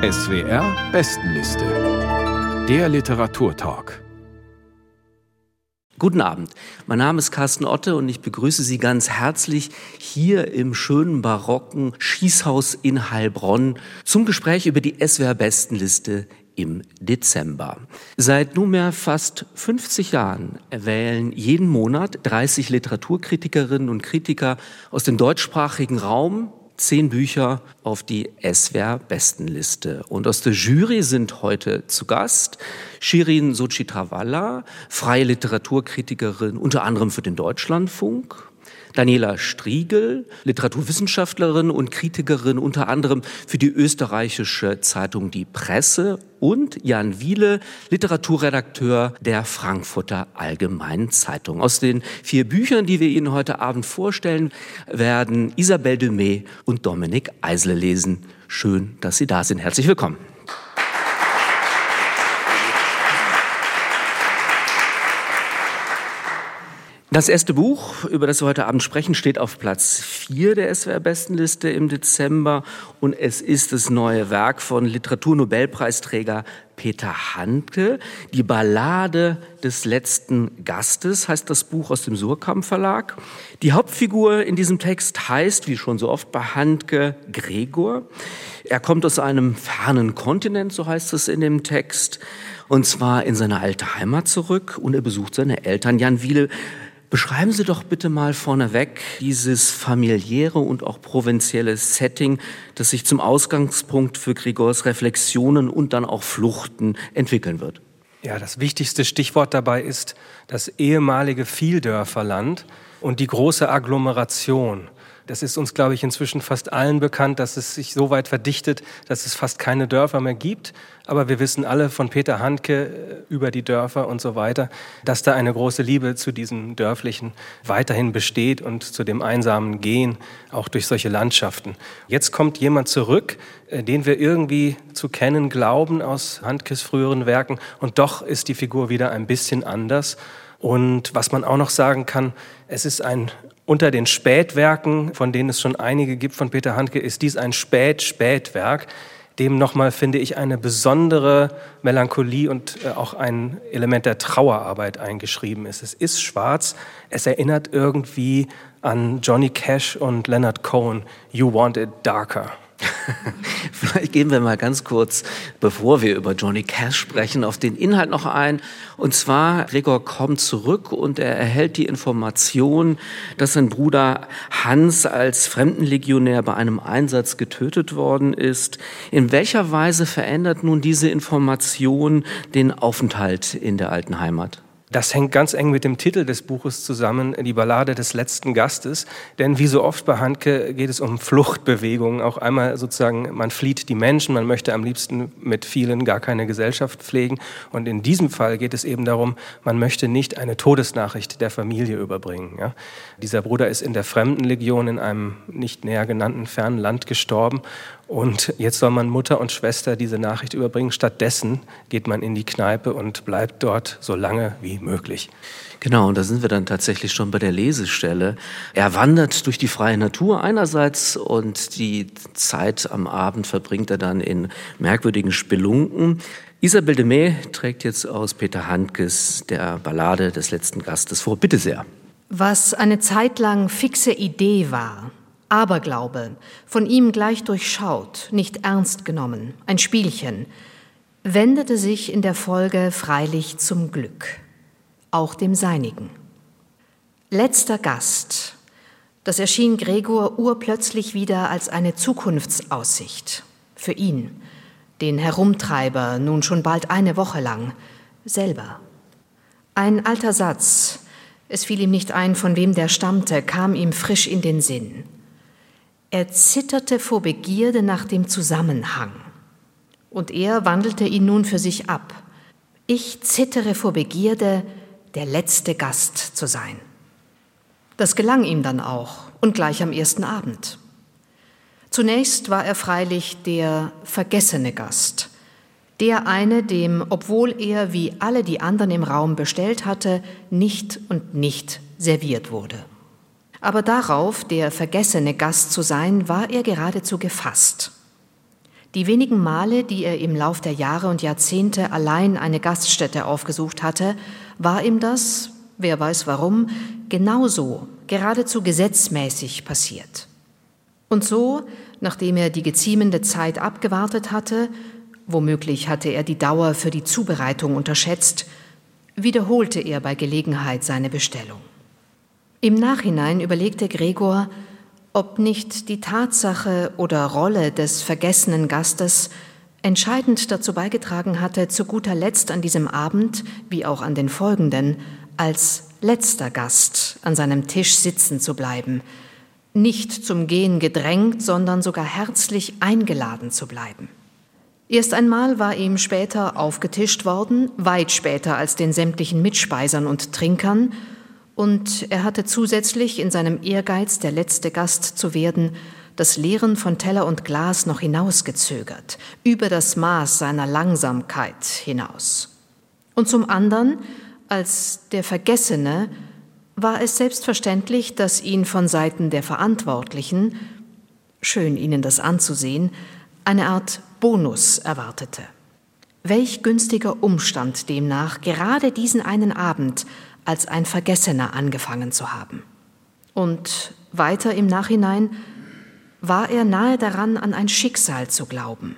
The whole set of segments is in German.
SWR Bestenliste. Der Literaturtalk. Guten Abend. Mein Name ist Carsten Otte und ich begrüße Sie ganz herzlich hier im schönen barocken Schießhaus in Heilbronn zum Gespräch über die SWR Bestenliste im Dezember. Seit nunmehr fast 50 Jahren wählen jeden Monat 30 Literaturkritikerinnen und Kritiker aus dem deutschsprachigen Raum zehn Bücher auf die SWR-Bestenliste. Und aus der Jury sind heute zu Gast Shirin Sochitrawala, freie Literaturkritikerin unter anderem für den Deutschlandfunk, Daniela Striegel, Literaturwissenschaftlerin und Kritikerin unter anderem für die österreichische Zeitung Die Presse und Jan Wiele, Literaturredakteur der Frankfurter Allgemeinen Zeitung. Aus den vier Büchern, die wir Ihnen heute Abend vorstellen, werden Isabelle Dumay und Dominik Eisle lesen. Schön, dass Sie da sind. Herzlich willkommen. Das erste Buch, über das wir heute Abend sprechen, steht auf Platz 4 der SWR-Bestenliste im Dezember und es ist das neue Werk von Literaturnobelpreisträger Peter Handke. Die Ballade des letzten Gastes heißt das Buch aus dem Surkamp Verlag. Die Hauptfigur in diesem Text heißt, wie schon so oft bei Handke, Gregor. Er kommt aus einem fernen Kontinent, so heißt es in dem Text, und zwar in seine alte Heimat zurück und er besucht seine Eltern. Jan Wiele Beschreiben Sie doch bitte mal vorneweg dieses familiäre und auch provinzielle Setting, das sich zum Ausgangspunkt für Grigors Reflexionen und dann auch Fluchten entwickeln wird. Ja, das wichtigste Stichwort dabei ist das ehemalige Vieldörferland und die große Agglomeration. Das ist uns, glaube ich, inzwischen fast allen bekannt, dass es sich so weit verdichtet, dass es fast keine Dörfer mehr gibt. Aber wir wissen alle von Peter Handke äh, über die Dörfer und so weiter, dass da eine große Liebe zu diesen Dörflichen weiterhin besteht und zu dem einsamen Gehen, auch durch solche Landschaften. Jetzt kommt jemand zurück, äh, den wir irgendwie zu kennen glauben aus Handkes früheren Werken. Und doch ist die Figur wieder ein bisschen anders. Und was man auch noch sagen kann, es ist ein unter den Spätwerken, von denen es schon einige gibt von Peter Handke, ist dies ein Spät-Spätwerk, dem nochmal, finde ich, eine besondere Melancholie und äh, auch ein Element der Trauerarbeit eingeschrieben ist. Es ist schwarz, es erinnert irgendwie an Johnny Cash und Leonard Cohen, You Want It Darker. Vielleicht gehen wir mal ganz kurz, bevor wir über Johnny Cash sprechen, auf den Inhalt noch ein. Und zwar, Gregor kommt zurück und er erhält die Information, dass sein Bruder Hans als Fremdenlegionär bei einem Einsatz getötet worden ist. In welcher Weise verändert nun diese Information den Aufenthalt in der alten Heimat? Das hängt ganz eng mit dem Titel des Buches zusammen, die Ballade des letzten Gastes. Denn wie so oft bei Handke geht es um Fluchtbewegungen. Auch einmal sozusagen, man flieht die Menschen, man möchte am liebsten mit vielen gar keine Gesellschaft pflegen. Und in diesem Fall geht es eben darum, man möchte nicht eine Todesnachricht der Familie überbringen. Ja? Dieser Bruder ist in der Fremdenlegion in einem nicht näher genannten fernen Land gestorben. Und jetzt soll man Mutter und Schwester diese Nachricht überbringen. Stattdessen geht man in die Kneipe und bleibt dort so lange wie möglich. Genau, und da sind wir dann tatsächlich schon bei der Lesestelle. Er wandert durch die freie Natur einerseits und die Zeit am Abend verbringt er dann in merkwürdigen Spelunken. Isabel de May trägt jetzt aus Peter Handkes der Ballade des letzten Gastes vor. Bitte sehr. Was eine Zeit lang fixe Idee war, Aberglaube, von ihm gleich durchschaut, nicht ernst genommen, ein Spielchen, wendete sich in der Folge freilich zum Glück, auch dem seinigen. Letzter Gast, das erschien Gregor urplötzlich wieder als eine Zukunftsaussicht für ihn, den Herumtreiber nun schon bald eine Woche lang, selber. Ein alter Satz, es fiel ihm nicht ein, von wem der stammte, kam ihm frisch in den Sinn. Er zitterte vor Begierde nach dem Zusammenhang. Und er wandelte ihn nun für sich ab. Ich zittere vor Begierde, der letzte Gast zu sein. Das gelang ihm dann auch und gleich am ersten Abend. Zunächst war er freilich der vergessene Gast, der eine, dem, obwohl er wie alle die anderen im Raum bestellt hatte, nicht und nicht serviert wurde. Aber darauf, der vergessene Gast zu sein, war er geradezu gefasst. Die wenigen Male, die er im Lauf der Jahre und Jahrzehnte allein eine Gaststätte aufgesucht hatte, war ihm das, wer weiß warum, genauso, geradezu gesetzmäßig passiert. Und so, nachdem er die geziemende Zeit abgewartet hatte, womöglich hatte er die Dauer für die Zubereitung unterschätzt, wiederholte er bei Gelegenheit seine Bestellung. Im Nachhinein überlegte Gregor, ob nicht die Tatsache oder Rolle des vergessenen Gastes entscheidend dazu beigetragen hatte, zu guter Letzt an diesem Abend, wie auch an den folgenden, als letzter Gast an seinem Tisch sitzen zu bleiben, nicht zum Gehen gedrängt, sondern sogar herzlich eingeladen zu bleiben. Erst einmal war ihm später aufgetischt worden, weit später als den sämtlichen Mitspeisern und Trinkern, und er hatte zusätzlich in seinem Ehrgeiz, der letzte Gast zu werden, das Leeren von Teller und Glas noch hinausgezögert, über das Maß seiner Langsamkeit hinaus. Und zum anderen, als der Vergessene, war es selbstverständlich, dass ihn von Seiten der Verantwortlichen, schön ihnen das anzusehen, eine Art Bonus erwartete. Welch günstiger Umstand demnach, gerade diesen einen Abend als ein Vergessener angefangen zu haben. Und weiter im Nachhinein war er nahe daran, an ein Schicksal zu glauben,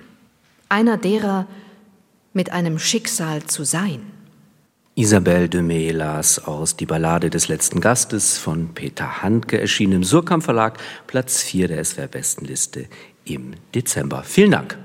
einer derer mit einem Schicksal zu sein. Isabelle de May las aus Die Ballade des letzten Gastes von Peter Handke, erschienen im Surkamp Verlag, Platz 4 der SWR-Bestenliste im Dezember. Vielen Dank.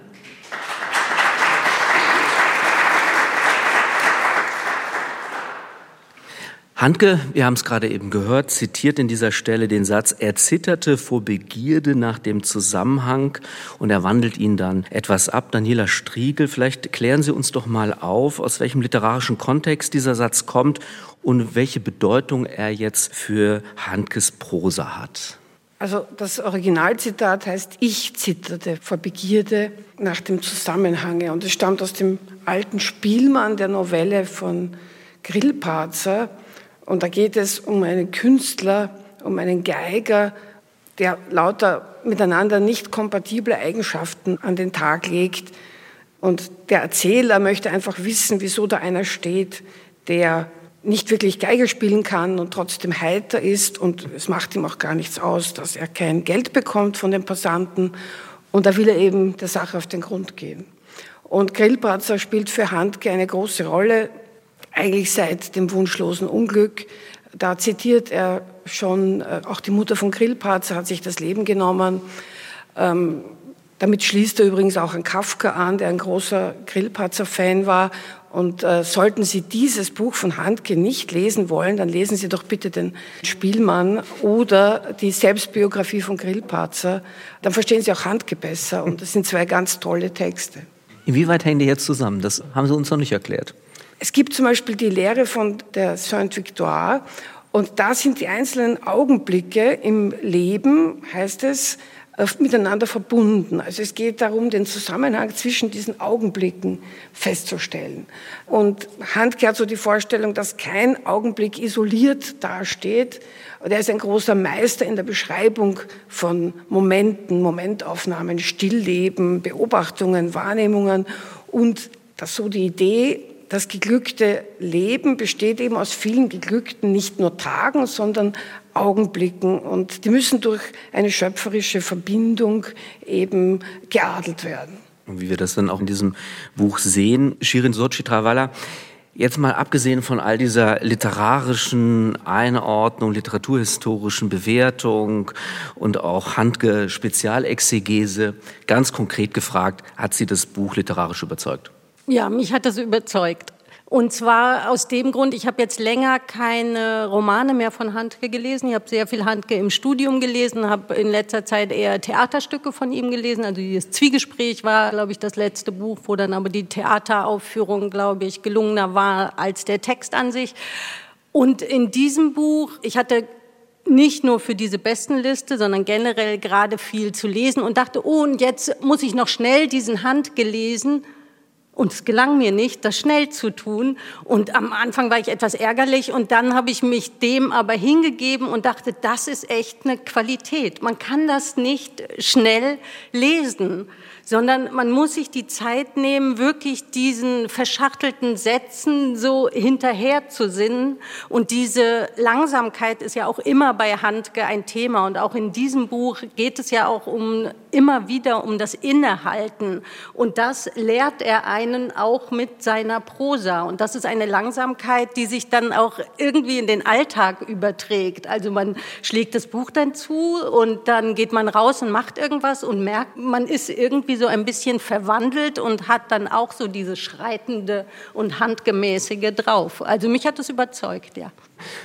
Handke, wir haben es gerade eben gehört, zitiert in dieser Stelle den Satz, er zitterte vor Begierde nach dem Zusammenhang und er wandelt ihn dann etwas ab. Daniela Striegel, vielleicht klären Sie uns doch mal auf, aus welchem literarischen Kontext dieser Satz kommt und welche Bedeutung er jetzt für Handkes Prosa hat. Also das Originalzitat heißt, ich zitterte vor Begierde nach dem Zusammenhange und es stammt aus dem alten Spielmann der Novelle von Grillparzer, und da geht es um einen Künstler, um einen Geiger, der lauter miteinander nicht kompatible Eigenschaften an den Tag legt. Und der Erzähler möchte einfach wissen, wieso da einer steht, der nicht wirklich Geige spielen kann und trotzdem heiter ist. Und es macht ihm auch gar nichts aus, dass er kein Geld bekommt von den Passanten. Und da will er eben der Sache auf den Grund gehen. Und Grillparzer spielt für Handke eine große Rolle eigentlich seit dem wunschlosen Unglück. Da zitiert er schon, äh, auch die Mutter von Grillparzer hat sich das Leben genommen. Ähm, damit schließt er übrigens auch an Kafka an, der ein großer Grillparzer-Fan war. Und äh, sollten Sie dieses Buch von Handke nicht lesen wollen, dann lesen Sie doch bitte den Spielmann oder die Selbstbiografie von Grillparzer. Dann verstehen Sie auch Handke besser. Und das sind zwei ganz tolle Texte. Inwieweit hängen die jetzt zusammen? Das haben Sie uns noch nicht erklärt. Es gibt zum Beispiel die Lehre von der Saint-Victoire und da sind die einzelnen Augenblicke im Leben, heißt es, miteinander verbunden. Also es geht darum, den Zusammenhang zwischen diesen Augenblicken festzustellen. Und Handke hat so die Vorstellung, dass kein Augenblick isoliert dasteht. Und er ist ein großer Meister in der Beschreibung von Momenten, Momentaufnahmen, Stillleben, Beobachtungen, Wahrnehmungen und dass so die Idee das geglückte Leben besteht eben aus vielen geglückten, nicht nur Tagen, sondern Augenblicken und die müssen durch eine schöpferische Verbindung eben geadelt werden. Und wie wir das dann auch in diesem Buch sehen, Shirin Sochi Travalla, Jetzt mal abgesehen von all dieser literarischen Einordnung, literaturhistorischen Bewertung und auch Handge Spezialexegese, ganz konkret gefragt, hat Sie das Buch literarisch überzeugt? Ja, mich hat das überzeugt. Und zwar aus dem Grund, ich habe jetzt länger keine Romane mehr von Handke gelesen. Ich habe sehr viel Handke im Studium gelesen, habe in letzter Zeit eher Theaterstücke von ihm gelesen. Also dieses Zwiegespräch war, glaube ich, das letzte Buch, wo dann aber die Theateraufführung, glaube ich, gelungener war als der Text an sich. Und in diesem Buch, ich hatte nicht nur für diese Bestenliste, sondern generell gerade viel zu lesen und dachte, oh, und jetzt muss ich noch schnell diesen Handke lesen Und es gelang mir nicht, das schnell zu tun. Und am Anfang war ich etwas ärgerlich und dann habe ich mich dem aber hingegeben und dachte, das ist echt eine Qualität. Man kann das nicht schnell lesen sondern man muss sich die Zeit nehmen, wirklich diesen verschachtelten Sätzen so hinterher zu sinnen. Und diese Langsamkeit ist ja auch immer bei Handke ein Thema. Und auch in diesem Buch geht es ja auch um, immer wieder um das Innehalten. Und das lehrt er einen auch mit seiner Prosa. Und das ist eine Langsamkeit, die sich dann auch irgendwie in den Alltag überträgt. Also man schlägt das Buch dann zu und dann geht man raus und macht irgendwas und merkt, man ist irgendwie so ein bisschen verwandelt und hat dann auch so diese schreitende und handgemäßige drauf. Also mich hat das überzeugt, ja.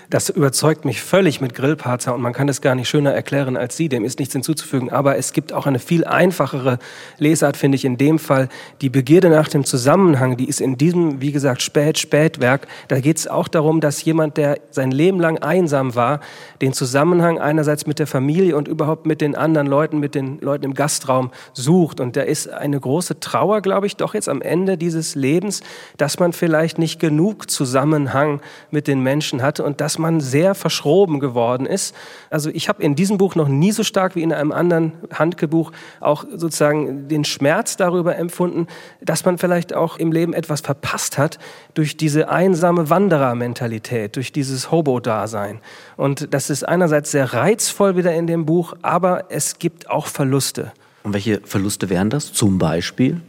Das überzeugt mich völlig mit Grillparzer und man kann es gar nicht schöner erklären als Sie, dem ist nichts hinzuzufügen. Aber es gibt auch eine viel einfachere Lesart, finde ich, in dem Fall. Die Begierde nach dem Zusammenhang, die ist in diesem, wie gesagt, Spät-Spätwerk. Da geht es auch darum, dass jemand, der sein Leben lang einsam war, den Zusammenhang einerseits mit der Familie und überhaupt mit den anderen Leuten, mit den Leuten im Gastraum sucht. Und da ist eine große Trauer, glaube ich, doch jetzt am Ende dieses Lebens, dass man vielleicht nicht genug Zusammenhang mit den Menschen hatte und dass man sehr verschroben geworden ist. Also ich habe in diesem Buch noch nie so stark wie in einem anderen Handgebuch auch sozusagen den Schmerz darüber empfunden, dass man vielleicht auch im Leben etwas verpasst hat durch diese einsame Wanderermentalität, durch dieses Hobo-Dasein. Und das ist einerseits sehr reizvoll wieder in dem Buch, aber es gibt auch Verluste. Und welche Verluste wären das zum Beispiel?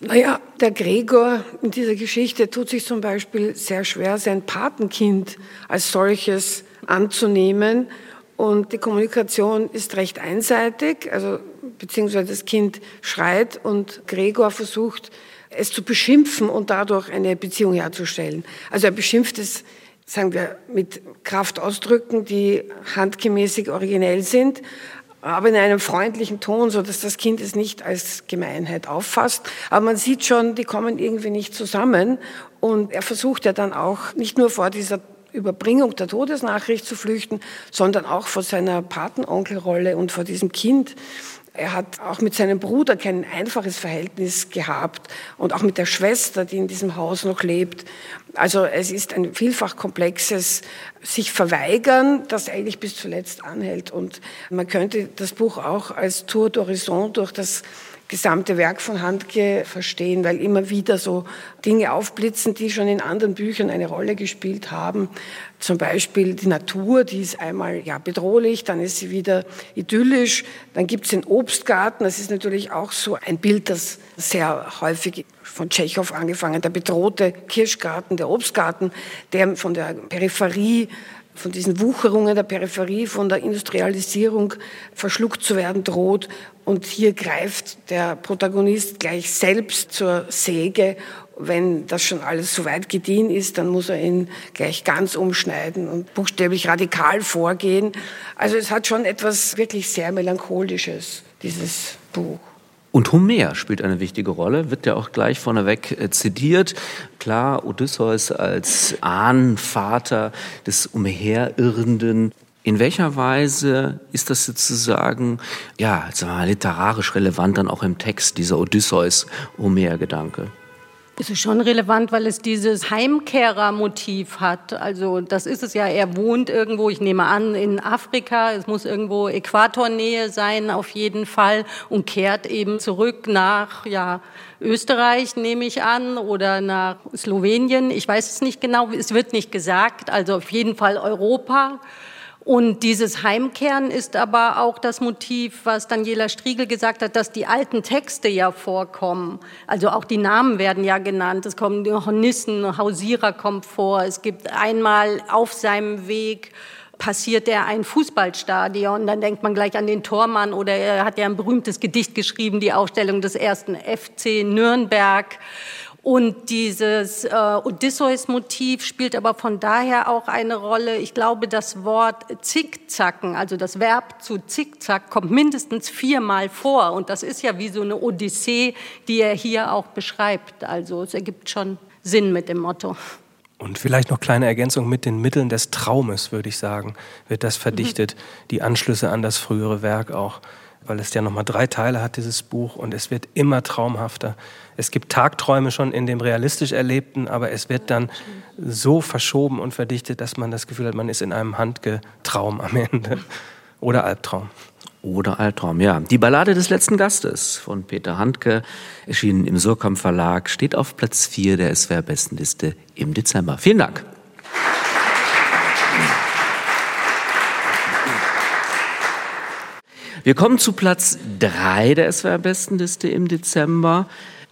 Naja, der Gregor in dieser Geschichte tut sich zum Beispiel sehr schwer, sein Patenkind als solches anzunehmen. Und die Kommunikation ist recht einseitig, also beziehungsweise das Kind schreit und Gregor versucht, es zu beschimpfen und dadurch eine Beziehung herzustellen. Also er beschimpft es, sagen wir, mit Kraftausdrücken, die handgemäßig originell sind, aber in einem freundlichen Ton, so dass das Kind es nicht als Gemeinheit auffasst. Aber man sieht schon, die kommen irgendwie nicht zusammen. Und er versucht ja dann auch nicht nur vor dieser Überbringung der Todesnachricht zu flüchten, sondern auch vor seiner Patenonkelrolle und vor diesem Kind. Er hat auch mit seinem Bruder kein einfaches Verhältnis gehabt und auch mit der Schwester, die in diesem Haus noch lebt. Also es ist ein vielfach komplexes sich verweigern, das eigentlich bis zuletzt anhält. Und man könnte das Buch auch als Tour d'Horizon durch das gesamte Werk von Handke verstehen, weil immer wieder so Dinge aufblitzen, die schon in anderen Büchern eine Rolle gespielt haben. Zum Beispiel die Natur, die ist einmal ja bedrohlich, dann ist sie wieder idyllisch. Dann gibt es den Obstgarten, das ist natürlich auch so ein Bild, das sehr häufig von Tschechow angefangen, der bedrohte Kirschgarten, der Obstgarten, der von der Peripherie von diesen Wucherungen der Peripherie, von der Industrialisierung verschluckt zu werden droht. Und hier greift der Protagonist gleich selbst zur Säge. Wenn das schon alles so weit gediehen ist, dann muss er ihn gleich ganz umschneiden und buchstäblich radikal vorgehen. Also es hat schon etwas wirklich sehr Melancholisches, dieses Buch. Und Homer spielt eine wichtige Rolle, wird ja auch gleich vorneweg äh, zitiert. Klar, Odysseus als Ahnenvater des umherirrenden. In welcher Weise ist das sozusagen, ja, sagen wir mal, literarisch relevant dann auch im Text, dieser Odysseus-Homer-Gedanke? Es ist schon relevant, weil es dieses Heimkehrermotiv hat. Also das ist es ja, er wohnt irgendwo, ich nehme an, in Afrika, es muss irgendwo Äquatornähe sein auf jeden Fall und kehrt eben zurück nach ja, Österreich, nehme ich an, oder nach Slowenien. Ich weiß es nicht genau, es wird nicht gesagt, also auf jeden Fall Europa. Und dieses Heimkehren ist aber auch das Motiv, was Daniela Striegel gesagt hat, dass die alten Texte ja vorkommen. Also auch die Namen werden ja genannt. Es kommen Hornissen, Hausierer kommt vor. Es gibt einmal auf seinem Weg passiert er ein Fußballstadion, dann denkt man gleich an den Tormann oder er hat ja ein berühmtes Gedicht geschrieben, die Aufstellung des ersten FC Nürnberg. Und dieses äh, Odysseus-Motiv spielt aber von daher auch eine Rolle. Ich glaube, das Wort zickzacken, also das Verb zu zickzack, kommt mindestens viermal vor. Und das ist ja wie so eine Odyssee, die er hier auch beschreibt. Also es ergibt schon Sinn mit dem Motto. Und vielleicht noch kleine Ergänzung mit den Mitteln des Traumes, würde ich sagen, wird das verdichtet, mhm. die Anschlüsse an das frühere Werk auch. weil es ja nochmal drei Teile hat, dieses Buch, und es wird immer traumhafter. Es gibt Tagträume schon in dem realistisch Erlebten, aber es wird dann so verschoben und verdichtet, dass man das Gefühl hat, man ist in einem Handgetraum am Ende. Oder Albtraum. Oder Albtraum, ja. Die Ballade des letzten Gastes von Peter Handke, erschienen im Surkamp Verlag, steht auf Platz 4 der SWR-Bestenliste im Dezember. Vielen Dank. Wir kommen zu Platz 3 der SWR-Bestenliste im Dezember.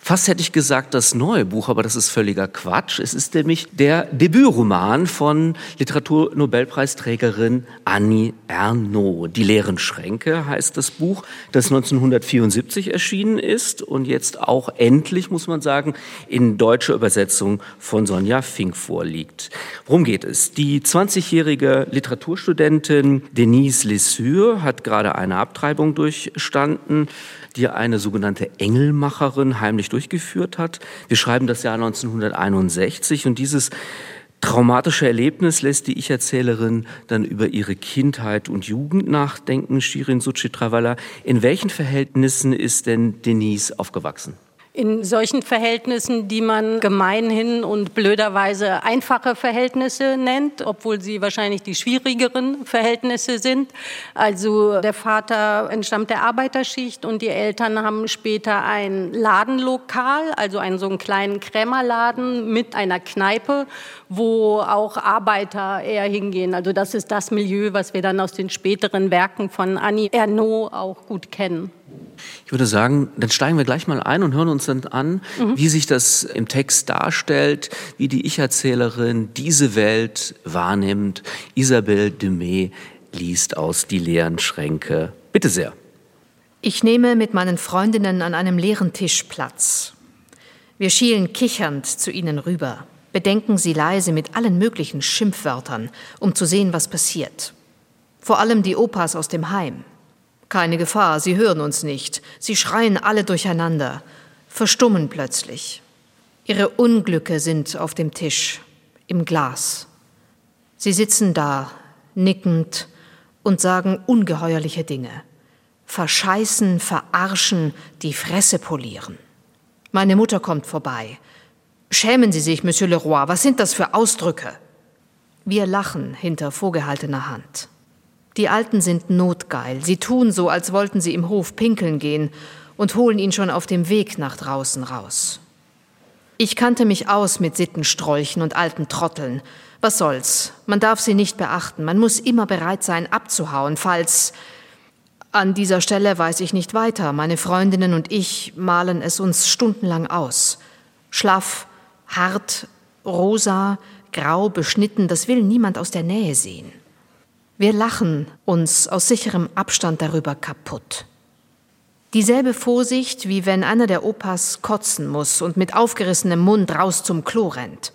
Fast hätte ich gesagt das neue Buch, aber das ist völliger Quatsch. Es ist nämlich der Debütroman von Literaturnobelpreisträgerin Annie Ernaux. Die leeren Schränke heißt das Buch, das 1974 erschienen ist und jetzt auch endlich, muss man sagen, in deutscher Übersetzung von Sonja Fink vorliegt. Worum geht es? Die 20-jährige Literaturstudentin Denise Lessure hat gerade eine Abtreibung durchstanden die eine sogenannte Engelmacherin heimlich durchgeführt hat. Wir schreiben das Jahr 1961 und dieses traumatische Erlebnis lässt die Ich-Erzählerin dann über ihre Kindheit und Jugend nachdenken, Shirin Suchitrawala. In welchen Verhältnissen ist denn Denise aufgewachsen? In solchen Verhältnissen, die man gemeinhin und blöderweise einfache Verhältnisse nennt, obwohl sie wahrscheinlich die schwierigeren Verhältnisse sind. Also der Vater entstammt der Arbeiterschicht und die Eltern haben später ein Ladenlokal, also einen so einen kleinen Krämerladen mit einer Kneipe, wo auch Arbeiter eher hingehen. Also das ist das Milieu, was wir dann aus den späteren Werken von Annie Ernaux auch gut kennen. Ich würde sagen, dann steigen wir gleich mal ein und hören uns dann an, mhm. wie sich das im Text darstellt, wie die Ich-Erzählerin diese Welt wahrnimmt. Isabelle Dumay liest aus Die leeren Schränke. Bitte sehr. Ich nehme mit meinen Freundinnen an einem leeren Tisch Platz. Wir schielen kichernd zu ihnen rüber, bedenken sie leise mit allen möglichen Schimpfwörtern, um zu sehen, was passiert. Vor allem die Opas aus dem Heim. Keine Gefahr, sie hören uns nicht. Sie schreien alle durcheinander, verstummen plötzlich. Ihre Unglücke sind auf dem Tisch, im Glas. Sie sitzen da, nickend und sagen ungeheuerliche Dinge. Verscheißen, verarschen, die Fresse polieren. Meine Mutter kommt vorbei. Schämen Sie sich, Monsieur Leroy, was sind das für Ausdrücke? Wir lachen hinter vorgehaltener Hand. Die Alten sind notgeil. Sie tun so, als wollten sie im Hof pinkeln gehen und holen ihn schon auf dem Weg nach draußen raus. Ich kannte mich aus mit Sittenstrolchen und alten Trotteln. Was soll's? Man darf sie nicht beachten. Man muss immer bereit sein, abzuhauen, falls. An dieser Stelle weiß ich nicht weiter. Meine Freundinnen und ich malen es uns stundenlang aus. Schlaff, hart, rosa, grau beschnitten, das will niemand aus der Nähe sehen. Wir lachen uns aus sicherem Abstand darüber kaputt. Dieselbe Vorsicht, wie wenn einer der Opas kotzen muss und mit aufgerissenem Mund raus zum Klo rennt.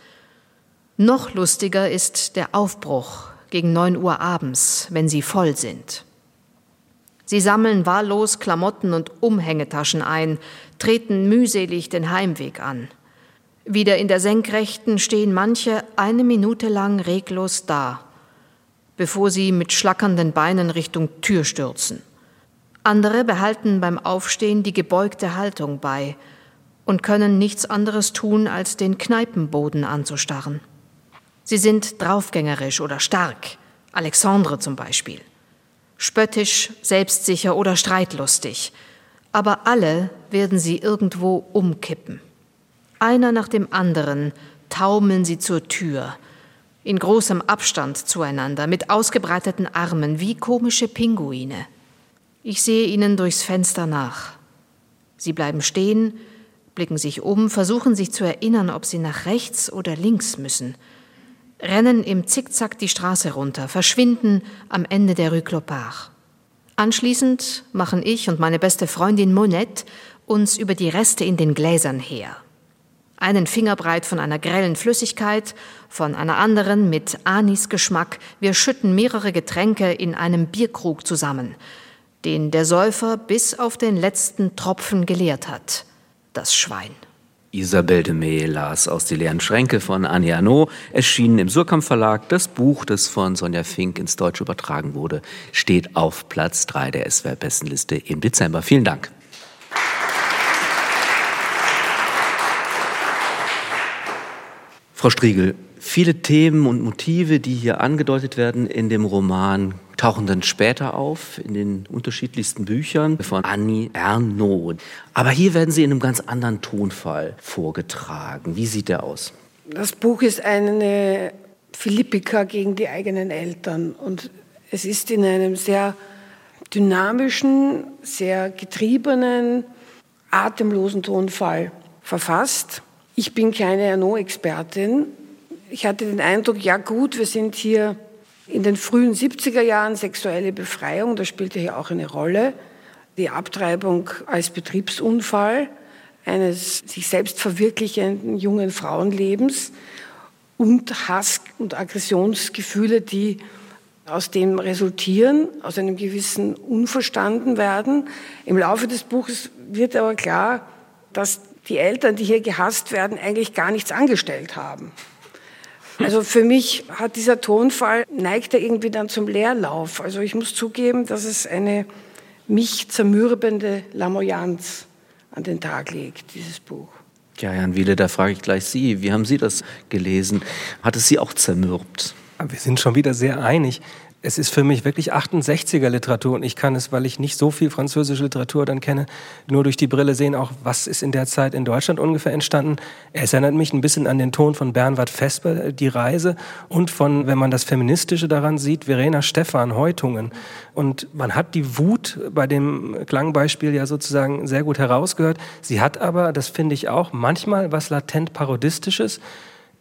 Noch lustiger ist der Aufbruch gegen neun Uhr abends, wenn sie voll sind. Sie sammeln wahllos Klamotten und Umhängetaschen ein, treten mühselig den Heimweg an. Wieder in der Senkrechten stehen manche eine Minute lang reglos da, bevor sie mit schlackernden Beinen Richtung Tür stürzen. Andere behalten beim Aufstehen die gebeugte Haltung bei und können nichts anderes tun, als den Kneipenboden anzustarren. Sie sind draufgängerisch oder stark, Alexandre zum Beispiel, spöttisch, selbstsicher oder streitlustig, aber alle werden sie irgendwo umkippen. Einer nach dem anderen taumeln sie zur Tür, in großem Abstand zueinander, mit ausgebreiteten Armen wie komische Pinguine. Ich sehe ihnen durchs Fenster nach. Sie bleiben stehen, blicken sich um, versuchen sich zu erinnern, ob sie nach rechts oder links müssen, rennen im Zickzack die Straße runter, verschwinden am Ende der Rue Clopard. Anschließend machen ich und meine beste Freundin Monette uns über die Reste in den Gläsern her einen Fingerbreit von einer grellen Flüssigkeit, von einer anderen mit Anisgeschmack. Wir schütten mehrere Getränke in einem Bierkrug zusammen, den der Säufer bis auf den letzten Tropfen geleert hat. Das Schwein. Isabel de May las aus Die leeren Schränke von Annie Arnaud, erschienen im Surkamp Verlag. Das Buch, das von Sonja Fink ins Deutsche übertragen wurde, steht auf Platz 3 der SWR-Bestenliste im Dezember. Vielen Dank. Frau Striegel, viele Themen und Motive, die hier angedeutet werden in dem Roman, tauchen dann später auf in den unterschiedlichsten Büchern von Annie Ernaux. Aber hier werden sie in einem ganz anderen Tonfall vorgetragen. Wie sieht der aus? Das Buch ist eine Philippika gegen die eigenen Eltern und es ist in einem sehr dynamischen, sehr getriebenen, atemlosen Tonfall verfasst. Ich bin keine Ernaux-Expertin. Ich hatte den Eindruck, ja gut, wir sind hier in den frühen 70er Jahren sexuelle Befreiung, das spielte hier auch eine Rolle. Die Abtreibung als Betriebsunfall eines sich selbst verwirklichenden jungen Frauenlebens und Hass- und Aggressionsgefühle, die aus dem resultieren, aus einem gewissen Unverstandenwerden. Im Laufe des Buches wird aber klar, dass die Eltern, die hier gehasst werden, eigentlich gar nichts angestellt haben. Also für mich hat dieser Tonfall, neigt er irgendwie dann zum Leerlauf. Also ich muss zugeben, dass es eine mich zermürbende Lamoyanz an den Tag legt, dieses Buch. Ja, Jan Wiele, da frage ich gleich Sie. Wie haben Sie das gelesen? Hat es Sie auch zermürbt? Wir sind schon wieder sehr einig es ist für mich wirklich 68er Literatur und ich kann es, weil ich nicht so viel französische Literatur dann kenne, nur durch die Brille sehen, auch was ist in der Zeit in Deutschland ungefähr entstanden. Es erinnert mich ein bisschen an den Ton von Bernward Vesper, Die Reise und von, wenn man das Feministische daran sieht, Verena Stephan, Häutungen. Und man hat die Wut bei dem Klangbeispiel ja sozusagen sehr gut herausgehört. Sie hat aber, das finde ich auch, manchmal was latent Parodistisches,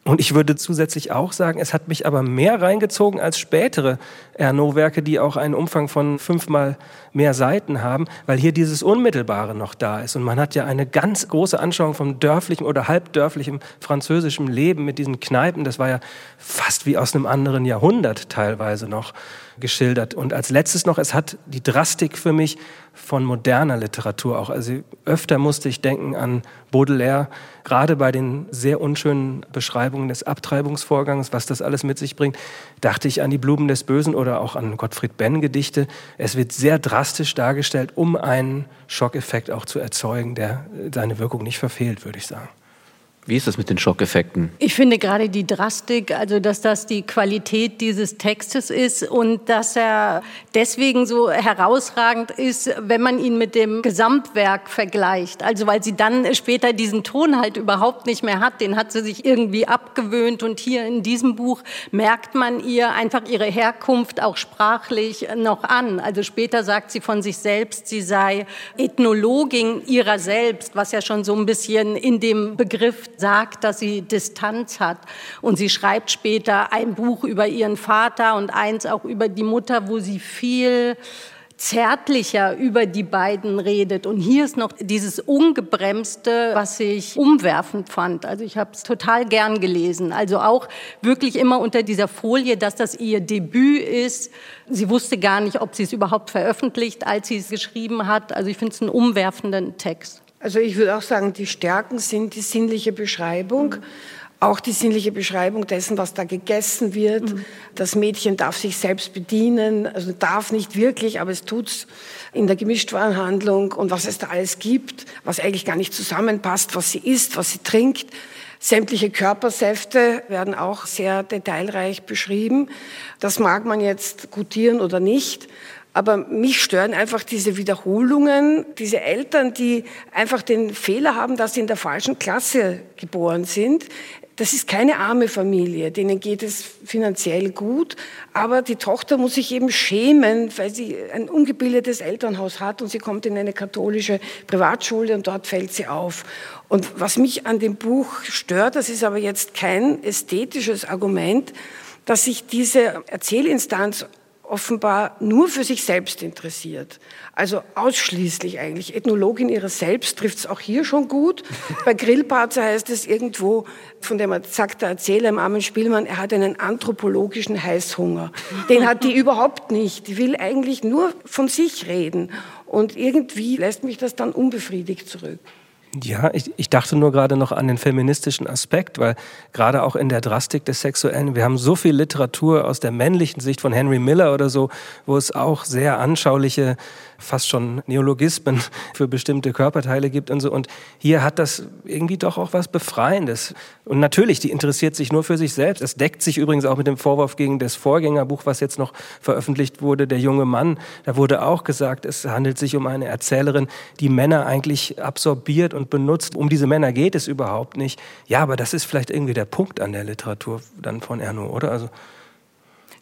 und ich würde zusätzlich auch sagen, es hat mich aber mehr reingezogen als spätere Erno-Werke, die auch einen Umfang von fünfmal mehr Seiten haben, weil hier dieses Unmittelbare noch da ist. Und man hat ja eine ganz große Anschauung vom dörflichen oder halbdörflichen französischen Leben mit diesen Kneipen. Das war ja fast wie aus einem anderen Jahrhundert teilweise noch geschildert. Und als letztes noch, es hat die Drastik für mich von moderner Literatur auch. Also öfter musste ich denken an Baudelaire, gerade bei den sehr unschönen Beschreibungen des Abtreibungsvorgangs, was das alles mit sich bringt, dachte ich an die Blumen des Bösen oder auch an Gottfried Benn Gedichte. Es wird sehr drastisch dargestellt, um einen Schockeffekt auch zu erzeugen, der seine Wirkung nicht verfehlt, würde ich sagen. Wie ist das mit den Schockeffekten? Ich finde gerade die Drastik, also dass das die Qualität dieses Textes ist und dass er deswegen so herausragend ist, wenn man ihn mit dem Gesamtwerk vergleicht. Also weil sie dann später diesen Ton halt überhaupt nicht mehr hat, den hat sie sich irgendwie abgewöhnt und hier in diesem Buch merkt man ihr einfach ihre Herkunft auch sprachlich noch an. Also später sagt sie von sich selbst, sie sei Ethnologin ihrer selbst, was ja schon so ein bisschen in dem Begriff sagt, dass sie Distanz hat. Und sie schreibt später ein Buch über ihren Vater und eins auch über die Mutter, wo sie viel zärtlicher über die beiden redet. Und hier ist noch dieses Ungebremste, was ich umwerfend fand. Also ich habe es total gern gelesen. Also auch wirklich immer unter dieser Folie, dass das ihr Debüt ist. Sie wusste gar nicht, ob sie es überhaupt veröffentlicht, als sie es geschrieben hat. Also ich finde es einen umwerfenden Text. Also ich würde auch sagen, die Stärken sind die sinnliche Beschreibung. Mhm. Auch die sinnliche Beschreibung dessen, was da gegessen wird. Mhm. Das Mädchen darf sich selbst bedienen, also darf nicht wirklich, aber es tut's in der Gemischtwarenhandlung und was es da alles gibt, was eigentlich gar nicht zusammenpasst, was sie isst, was sie trinkt. Sämtliche Körpersäfte werden auch sehr detailreich beschrieben. Das mag man jetzt gutieren oder nicht. Aber mich stören einfach diese Wiederholungen, diese Eltern, die einfach den Fehler haben, dass sie in der falschen Klasse geboren sind. Das ist keine arme Familie, denen geht es finanziell gut, aber die Tochter muss sich eben schämen, weil sie ein ungebildetes Elternhaus hat und sie kommt in eine katholische Privatschule und dort fällt sie auf. Und was mich an dem Buch stört, das ist aber jetzt kein ästhetisches Argument, dass sich diese Erzählinstanz offenbar nur für sich selbst interessiert. Also ausschließlich eigentlich. Ethnologin ihrer selbst trifft es auch hier schon gut. Bei Grillparzer heißt es irgendwo, von dem sagt der Erzähler im armen Spielmann, er hat einen anthropologischen Heißhunger. Den hat die überhaupt nicht. Die will eigentlich nur von sich reden. Und irgendwie lässt mich das dann unbefriedigt zurück. Ja, ich, ich dachte nur gerade noch an den feministischen Aspekt, weil gerade auch in der Drastik des Sexuellen, wir haben so viel Literatur aus der männlichen Sicht von Henry Miller oder so, wo es auch sehr anschauliche fast schon Neologismen für bestimmte Körperteile gibt und so. Und hier hat das irgendwie doch auch was Befreiendes. Und natürlich, die interessiert sich nur für sich selbst. Es deckt sich übrigens auch mit dem Vorwurf gegen das Vorgängerbuch, was jetzt noch veröffentlicht wurde, Der junge Mann. Da wurde auch gesagt, es handelt sich um eine Erzählerin, die Männer eigentlich absorbiert und benutzt. Um diese Männer geht es überhaupt nicht. Ja, aber das ist vielleicht irgendwie der Punkt an der Literatur dann von Erno, oder? Also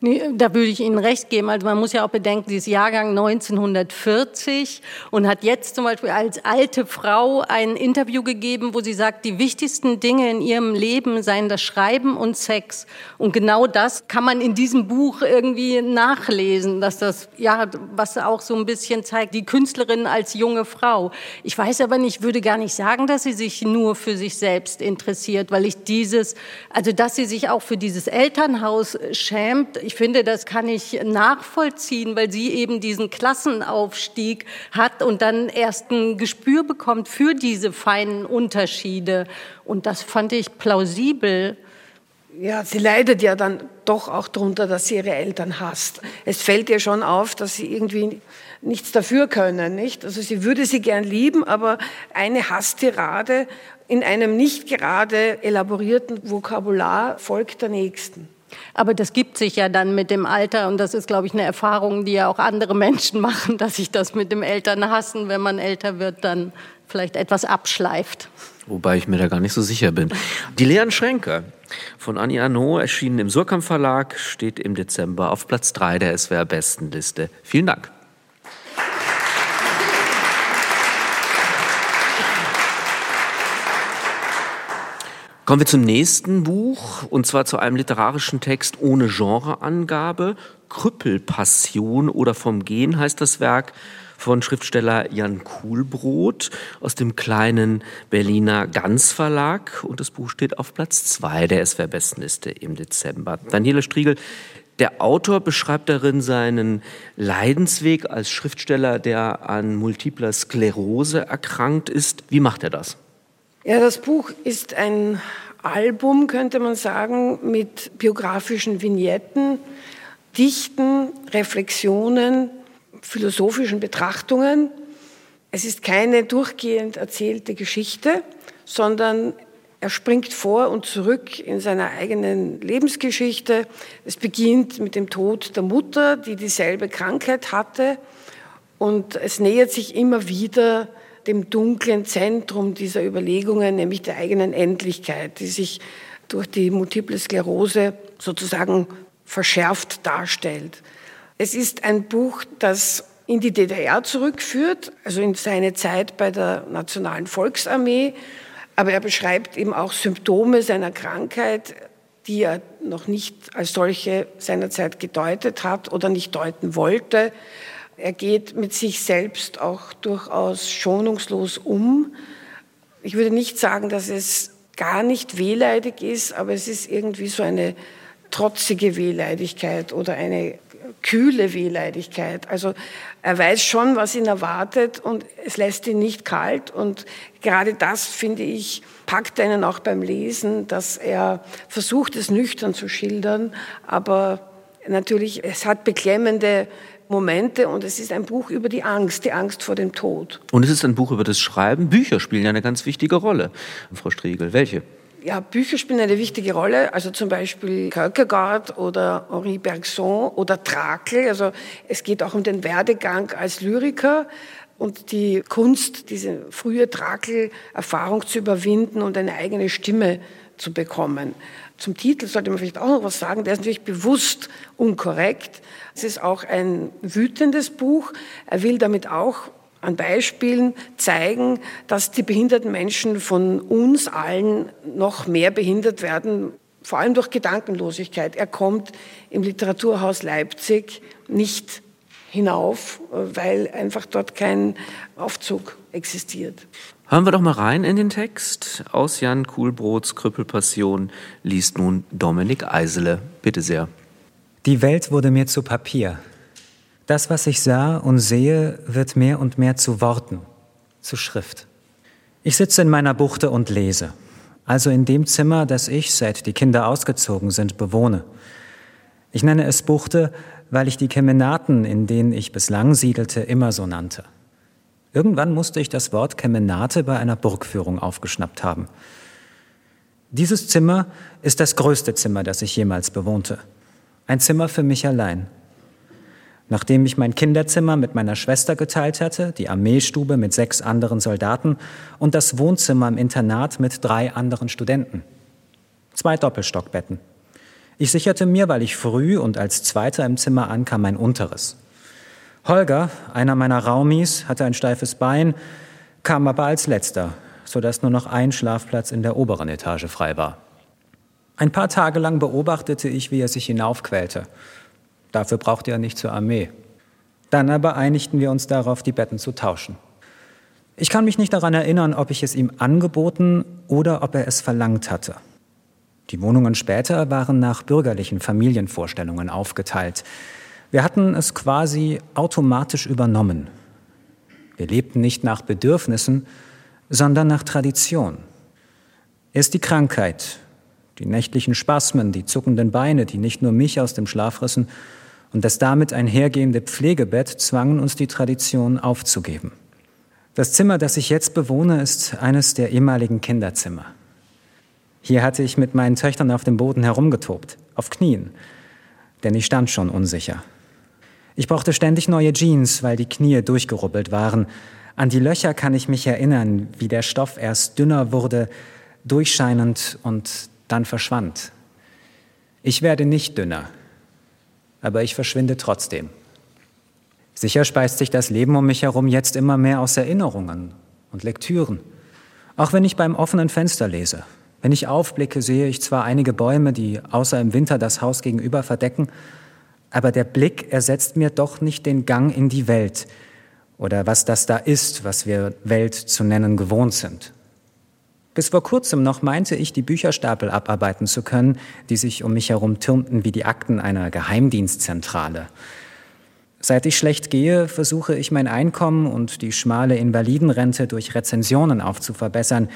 Nee, da würde ich Ihnen recht geben. Also man muss ja auch bedenken, sie ist Jahrgang 1940 und hat jetzt zum Beispiel als alte Frau ein Interview gegeben, wo sie sagt, die wichtigsten Dinge in ihrem Leben seien das Schreiben und Sex. Und genau das kann man in diesem Buch irgendwie nachlesen, dass das, ja, was auch so ein bisschen zeigt, die Künstlerin als junge Frau. Ich weiß aber nicht, würde gar nicht sagen, dass sie sich nur für sich selbst interessiert, weil ich dieses, also dass sie sich auch für dieses Elternhaus schämt, ich finde, das kann ich nachvollziehen, weil sie eben diesen Klassenaufstieg hat und dann erst ein Gespür bekommt für diese feinen Unterschiede. Und das fand ich plausibel. Ja, sie leidet ja dann doch auch darunter, dass sie ihre Eltern hasst. Es fällt ihr schon auf, dass sie irgendwie nichts dafür können, nicht? Also sie würde sie gern lieben, aber eine Hasstirade in einem nicht gerade elaborierten Vokabular folgt der nächsten. Aber das gibt sich ja dann mit dem Alter und das ist, glaube ich, eine Erfahrung, die ja auch andere Menschen machen, dass sich das mit dem Eltern hassen, wenn man älter wird, dann vielleicht etwas abschleift. Wobei ich mir da gar nicht so sicher bin. Die leeren Schränke von Annie Arnaud, erschienen im Surkamp Verlag, steht im Dezember auf Platz 3 der SWR-Bestenliste. Vielen Dank. Kommen wir zum nächsten Buch, und zwar zu einem literarischen Text ohne Genreangabe. Krüppelpassion oder vom Gehen heißt das Werk von Schriftsteller Jan Kuhlbrot aus dem kleinen Berliner Ganz Verlag. Und das Buch steht auf Platz zwei der SWR-Bestenliste im Dezember. Daniele Striegel, der Autor beschreibt darin seinen Leidensweg als Schriftsteller, der an multipler Sklerose erkrankt ist. Wie macht er das? Ja, das Buch ist ein Album, könnte man sagen, mit biografischen Vignetten, Dichten, Reflexionen, philosophischen Betrachtungen. Es ist keine durchgehend erzählte Geschichte, sondern er springt vor und zurück in seiner eigenen Lebensgeschichte. Es beginnt mit dem Tod der Mutter, die dieselbe Krankheit hatte. Und es nähert sich immer wieder dem dunklen Zentrum dieser Überlegungen, nämlich der eigenen Endlichkeit, die sich durch die multiple Sklerose sozusagen verschärft darstellt. Es ist ein Buch, das in die DDR zurückführt, also in seine Zeit bei der Nationalen Volksarmee, aber er beschreibt eben auch Symptome seiner Krankheit, die er noch nicht als solche seinerzeit gedeutet hat oder nicht deuten wollte. Er geht mit sich selbst auch durchaus schonungslos um. Ich würde nicht sagen, dass es gar nicht wehleidig ist, aber es ist irgendwie so eine trotzige Wehleidigkeit oder eine kühle Wehleidigkeit. Also er weiß schon, was ihn erwartet und es lässt ihn nicht kalt. Und gerade das, finde ich, packt einen auch beim Lesen, dass er versucht, es nüchtern zu schildern, aber natürlich, es hat beklemmende Momente und es ist ein Buch über die Angst, die Angst vor dem Tod. Und es ist ein Buch über das Schreiben. Bücher spielen ja eine ganz wichtige Rolle, Frau Striegel. Welche? Ja, Bücher spielen eine wichtige Rolle, also zum Beispiel Kierkegaard oder Henri Bergson oder Trakel. Also es geht auch um den Werdegang als Lyriker und die Kunst, diese frühe Trakel-Erfahrung zu überwinden und eine eigene Stimme zu bekommen. Zum Titel sollte man vielleicht auch noch was sagen. Der ist natürlich bewusst unkorrekt. Es ist auch ein wütendes Buch. Er will damit auch an Beispielen zeigen, dass die behinderten Menschen von uns allen noch mehr behindert werden, vor allem durch Gedankenlosigkeit. Er kommt im Literaturhaus Leipzig nicht hinauf, weil einfach dort kein Aufzug existiert. Hören wir doch mal rein in den Text. Aus Jan Kuhlbrots Krüppelpassion liest nun Dominik Eisele. Bitte sehr. Die Welt wurde mir zu Papier. Das, was ich sah und sehe, wird mehr und mehr zu Worten, zu Schrift. Ich sitze in meiner Buchte und lese, also in dem Zimmer, das ich, seit die Kinder ausgezogen sind, bewohne. Ich nenne es Buchte, weil ich die Kemenaten, in denen ich bislang siedelte, immer so nannte. Irgendwann musste ich das Wort Kemenate bei einer Burgführung aufgeschnappt haben. Dieses Zimmer ist das größte Zimmer, das ich jemals bewohnte. Ein Zimmer für mich allein. Nachdem ich mein Kinderzimmer mit meiner Schwester geteilt hatte, die Armeestube mit sechs anderen Soldaten und das Wohnzimmer im Internat mit drei anderen Studenten. Zwei Doppelstockbetten. Ich sicherte mir, weil ich früh und als Zweiter im Zimmer ankam, ein unteres. Holger, einer meiner Raumis, hatte ein steifes Bein, kam aber als Letzter, sodass nur noch ein Schlafplatz in der oberen Etage frei war. Ein paar Tage lang beobachtete ich, wie er sich hinaufquälte. Dafür brauchte er nicht zur Armee. Dann aber einigten wir uns darauf, die Betten zu tauschen. Ich kann mich nicht daran erinnern, ob ich es ihm angeboten oder ob er es verlangt hatte. Die Wohnungen später waren nach bürgerlichen Familienvorstellungen aufgeteilt. Wir hatten es quasi automatisch übernommen. Wir lebten nicht nach Bedürfnissen, sondern nach Tradition. Erst die Krankheit, die nächtlichen Spasmen, die zuckenden Beine, die nicht nur mich aus dem Schlaf rissen, und das damit einhergehende Pflegebett zwangen uns die Tradition aufzugeben. Das Zimmer, das ich jetzt bewohne, ist eines der ehemaligen Kinderzimmer. Hier hatte ich mit meinen Töchtern auf dem Boden herumgetobt, auf Knien, denn ich stand schon unsicher. Ich brauchte ständig neue Jeans, weil die Knie durchgerubbelt waren. An die Löcher kann ich mich erinnern, wie der Stoff erst dünner wurde, durchscheinend und dann verschwand. Ich werde nicht dünner, aber ich verschwinde trotzdem. Sicher speist sich das Leben um mich herum jetzt immer mehr aus Erinnerungen und Lektüren. Auch wenn ich beim offenen Fenster lese. Wenn ich aufblicke, sehe ich zwar einige Bäume, die außer im Winter das Haus gegenüber verdecken, aber der Blick ersetzt mir doch nicht den Gang in die Welt oder was das da ist, was wir Welt zu nennen gewohnt sind. Bis vor kurzem noch meinte ich, die Bücherstapel abarbeiten zu können, die sich um mich herum türmten wie die Akten einer Geheimdienstzentrale. Seit ich schlecht gehe, versuche ich mein Einkommen und die schmale Invalidenrente durch Rezensionen aufzuverbessern.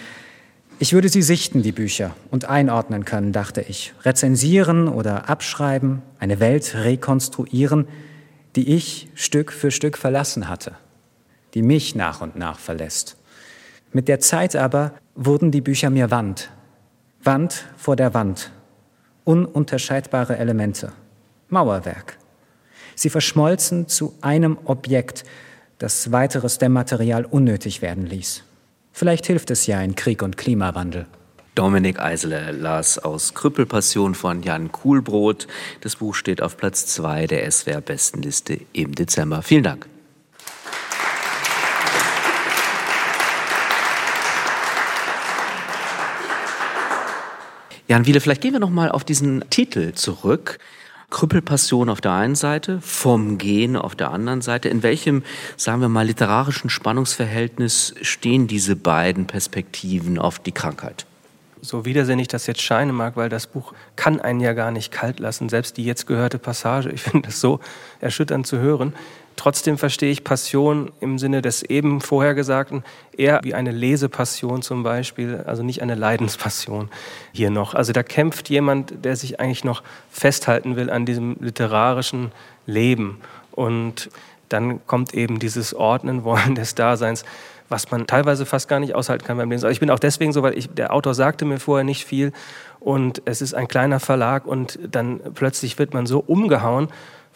Ich würde sie sichten, die Bücher, und einordnen können, dachte ich. Rezensieren oder abschreiben, eine Welt rekonstruieren, die ich Stück für Stück verlassen hatte, die mich nach und nach verlässt. Mit der Zeit aber wurden die Bücher mir Wand. Wand vor der Wand. Ununterscheidbare Elemente. Mauerwerk. Sie verschmolzen zu einem Objekt, das weiteres Dämmmaterial unnötig werden ließ. Vielleicht hilft es ja in Krieg und Klimawandel. Dominik Eisele las aus Krüppelpassion von Jan Kuhlbrot. Das Buch steht auf Platz 2 der SWR-Bestenliste im Dezember. Vielen Dank. Jan Wiele, vielleicht gehen wir noch mal auf diesen Titel zurück. Krüppelpassion auf der einen Seite, vom Gehen auf der anderen Seite. In welchem, sagen wir mal, literarischen Spannungsverhältnis stehen diese beiden Perspektiven auf die Krankheit? So widersinnig das jetzt scheinen mag, weil das Buch kann einen ja gar nicht kalt lassen. Selbst die jetzt gehörte Passage, ich finde das so erschütternd zu hören. Trotzdem verstehe ich Passion im Sinne des eben vorhergesagten eher wie eine Lesepassion zum Beispiel, also nicht eine Leidenspassion hier noch. Also da kämpft jemand, der sich eigentlich noch festhalten will an diesem literarischen Leben. Und dann kommt eben dieses Ordnen wollen des Daseins, was man teilweise fast gar nicht aushalten kann beim Lesen. Also ich bin auch deswegen so, weil ich, der Autor sagte mir vorher nicht viel und es ist ein kleiner Verlag und dann plötzlich wird man so umgehauen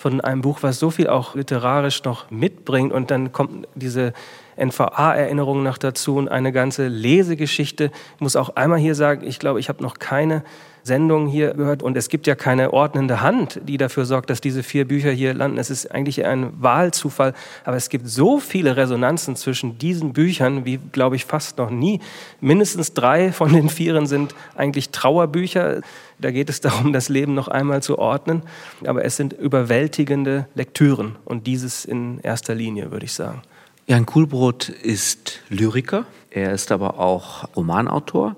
von einem Buch, was so viel auch literarisch noch mitbringt. Und dann kommt diese NVA-Erinnerung noch dazu und eine ganze Lesegeschichte. Ich muss auch einmal hier sagen, ich glaube, ich habe noch keine Sendung hier gehört und es gibt ja keine ordnende Hand, die dafür sorgt, dass diese vier Bücher hier landen. Es ist eigentlich ein Wahlzufall, aber es gibt so viele Resonanzen zwischen diesen Büchern, wie glaube ich fast noch nie. Mindestens drei von den vieren sind eigentlich Trauerbücher. Da geht es darum, das Leben noch einmal zu ordnen, aber es sind überwältigende Lektüren und dieses in erster Linie, würde ich sagen. Jan Kuhlbrot ist Lyriker, er ist aber auch Romanautor.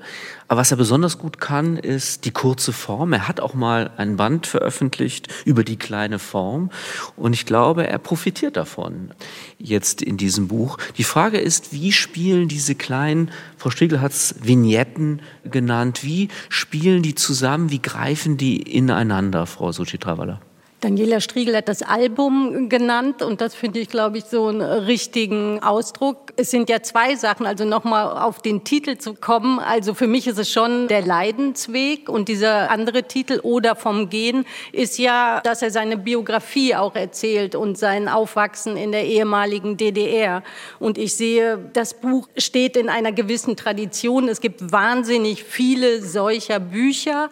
Aber was er besonders gut kann, ist die kurze Form. Er hat auch mal ein Band veröffentlicht über die kleine Form. Und ich glaube, er profitiert davon jetzt in diesem Buch. Die Frage ist, wie spielen diese kleinen, Frau Striegel hat es Vignetten genannt, wie spielen die zusammen, wie greifen die ineinander, Frau Suchitravala? Daniela Striegel hat das Album genannt und das finde ich, glaube ich, so einen richtigen Ausdruck. Es sind ja zwei Sachen, also nochmal auf den Titel zu kommen. Also für mich ist es schon der Leidensweg und dieser andere Titel oder vom Gehen ist ja, dass er seine Biografie auch erzählt und sein Aufwachsen in der ehemaligen DDR. Und ich sehe, das Buch steht in einer gewissen Tradition. Es gibt wahnsinnig viele solcher Bücher.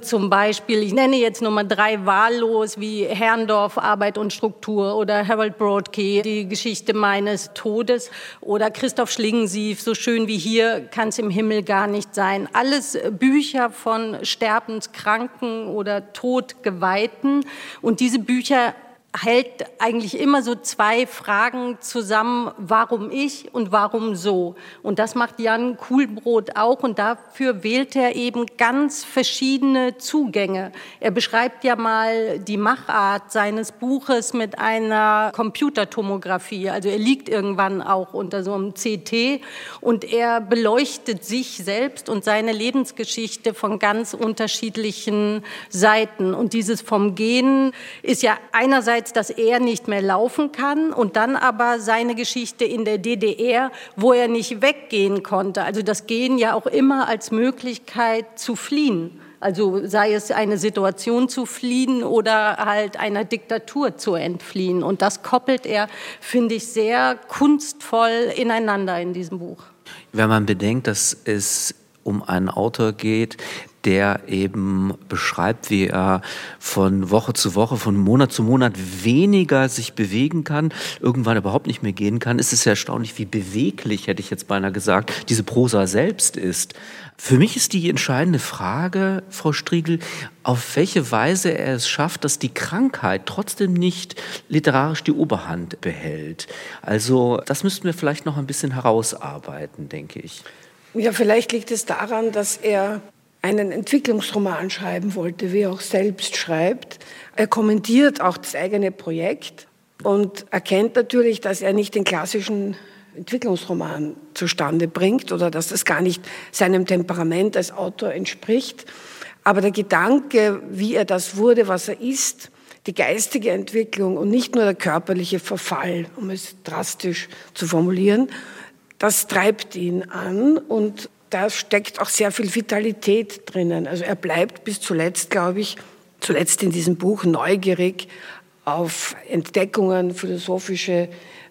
Zum Beispiel, ich nenne jetzt Nummer drei wahllos, wie Herrndorf, Arbeit und Struktur oder Harold Broadkey, die Geschichte meines Todes oder Christoph Schlingensief, so schön wie hier kann es im Himmel gar nicht sein. Alles Bücher von Sterbenskranken oder Todgeweihten. Und diese Bücher hält eigentlich immer so zwei Fragen zusammen, warum ich und warum so. Und das macht Jan Kuhlbrot auch und dafür wählt er eben ganz verschiedene Zugänge. Er beschreibt ja mal die Machart seines Buches mit einer Computertomographie. Also er liegt irgendwann auch unter so einem CT und er beleuchtet sich selbst und seine Lebensgeschichte von ganz unterschiedlichen Seiten. Und dieses vom Gehen ist ja einerseits einerseits, dass er nicht mehr laufen kann und dann aber seine Geschichte in der DDR, wo er nicht weggehen konnte. Also das Gehen ja auch immer als Möglichkeit zu fliehen. Also sei es eine Situation zu fliehen oder halt einer Diktatur zu entfliehen. Und das koppelt er, finde ich, sehr kunstvoll ineinander in diesem Buch. Wenn man bedenkt, dass es um einen Autor geht, der eben beschreibt, wie er von Woche zu Woche, von Monat zu Monat weniger sich bewegen kann, irgendwann überhaupt nicht mehr gehen kann, ist es ja erstaunlich, wie beweglich, hätte ich jetzt beinahe gesagt, diese Prosa selbst ist. Für mich ist die entscheidende Frage, Frau Striegel, auf welche Weise er es schafft, dass die Krankheit trotzdem nicht literarisch die Oberhand behält. Also das müssten wir vielleicht noch ein bisschen herausarbeiten, denke ich. Ja, vielleicht liegt es daran, dass er einen Entwicklungsroman schreiben wollte, wie er auch selbst schreibt. Er kommentiert auch das eigene Projekt und erkennt natürlich, dass er nicht den klassischen Entwicklungsroman zustande bringt oder dass das gar nicht seinem Temperament als Autor entspricht. Aber der Gedanke, wie er das wurde, was er ist, die geistige Entwicklung und nicht nur der körperliche Verfall, um es drastisch zu formulieren, das treibt ihn an und da steckt auch sehr viel Vitalität drinnen. Also er bleibt bis zuletzt, glaube ich, zuletzt in diesem Buch neugierig auf Entdeckungen, philosophische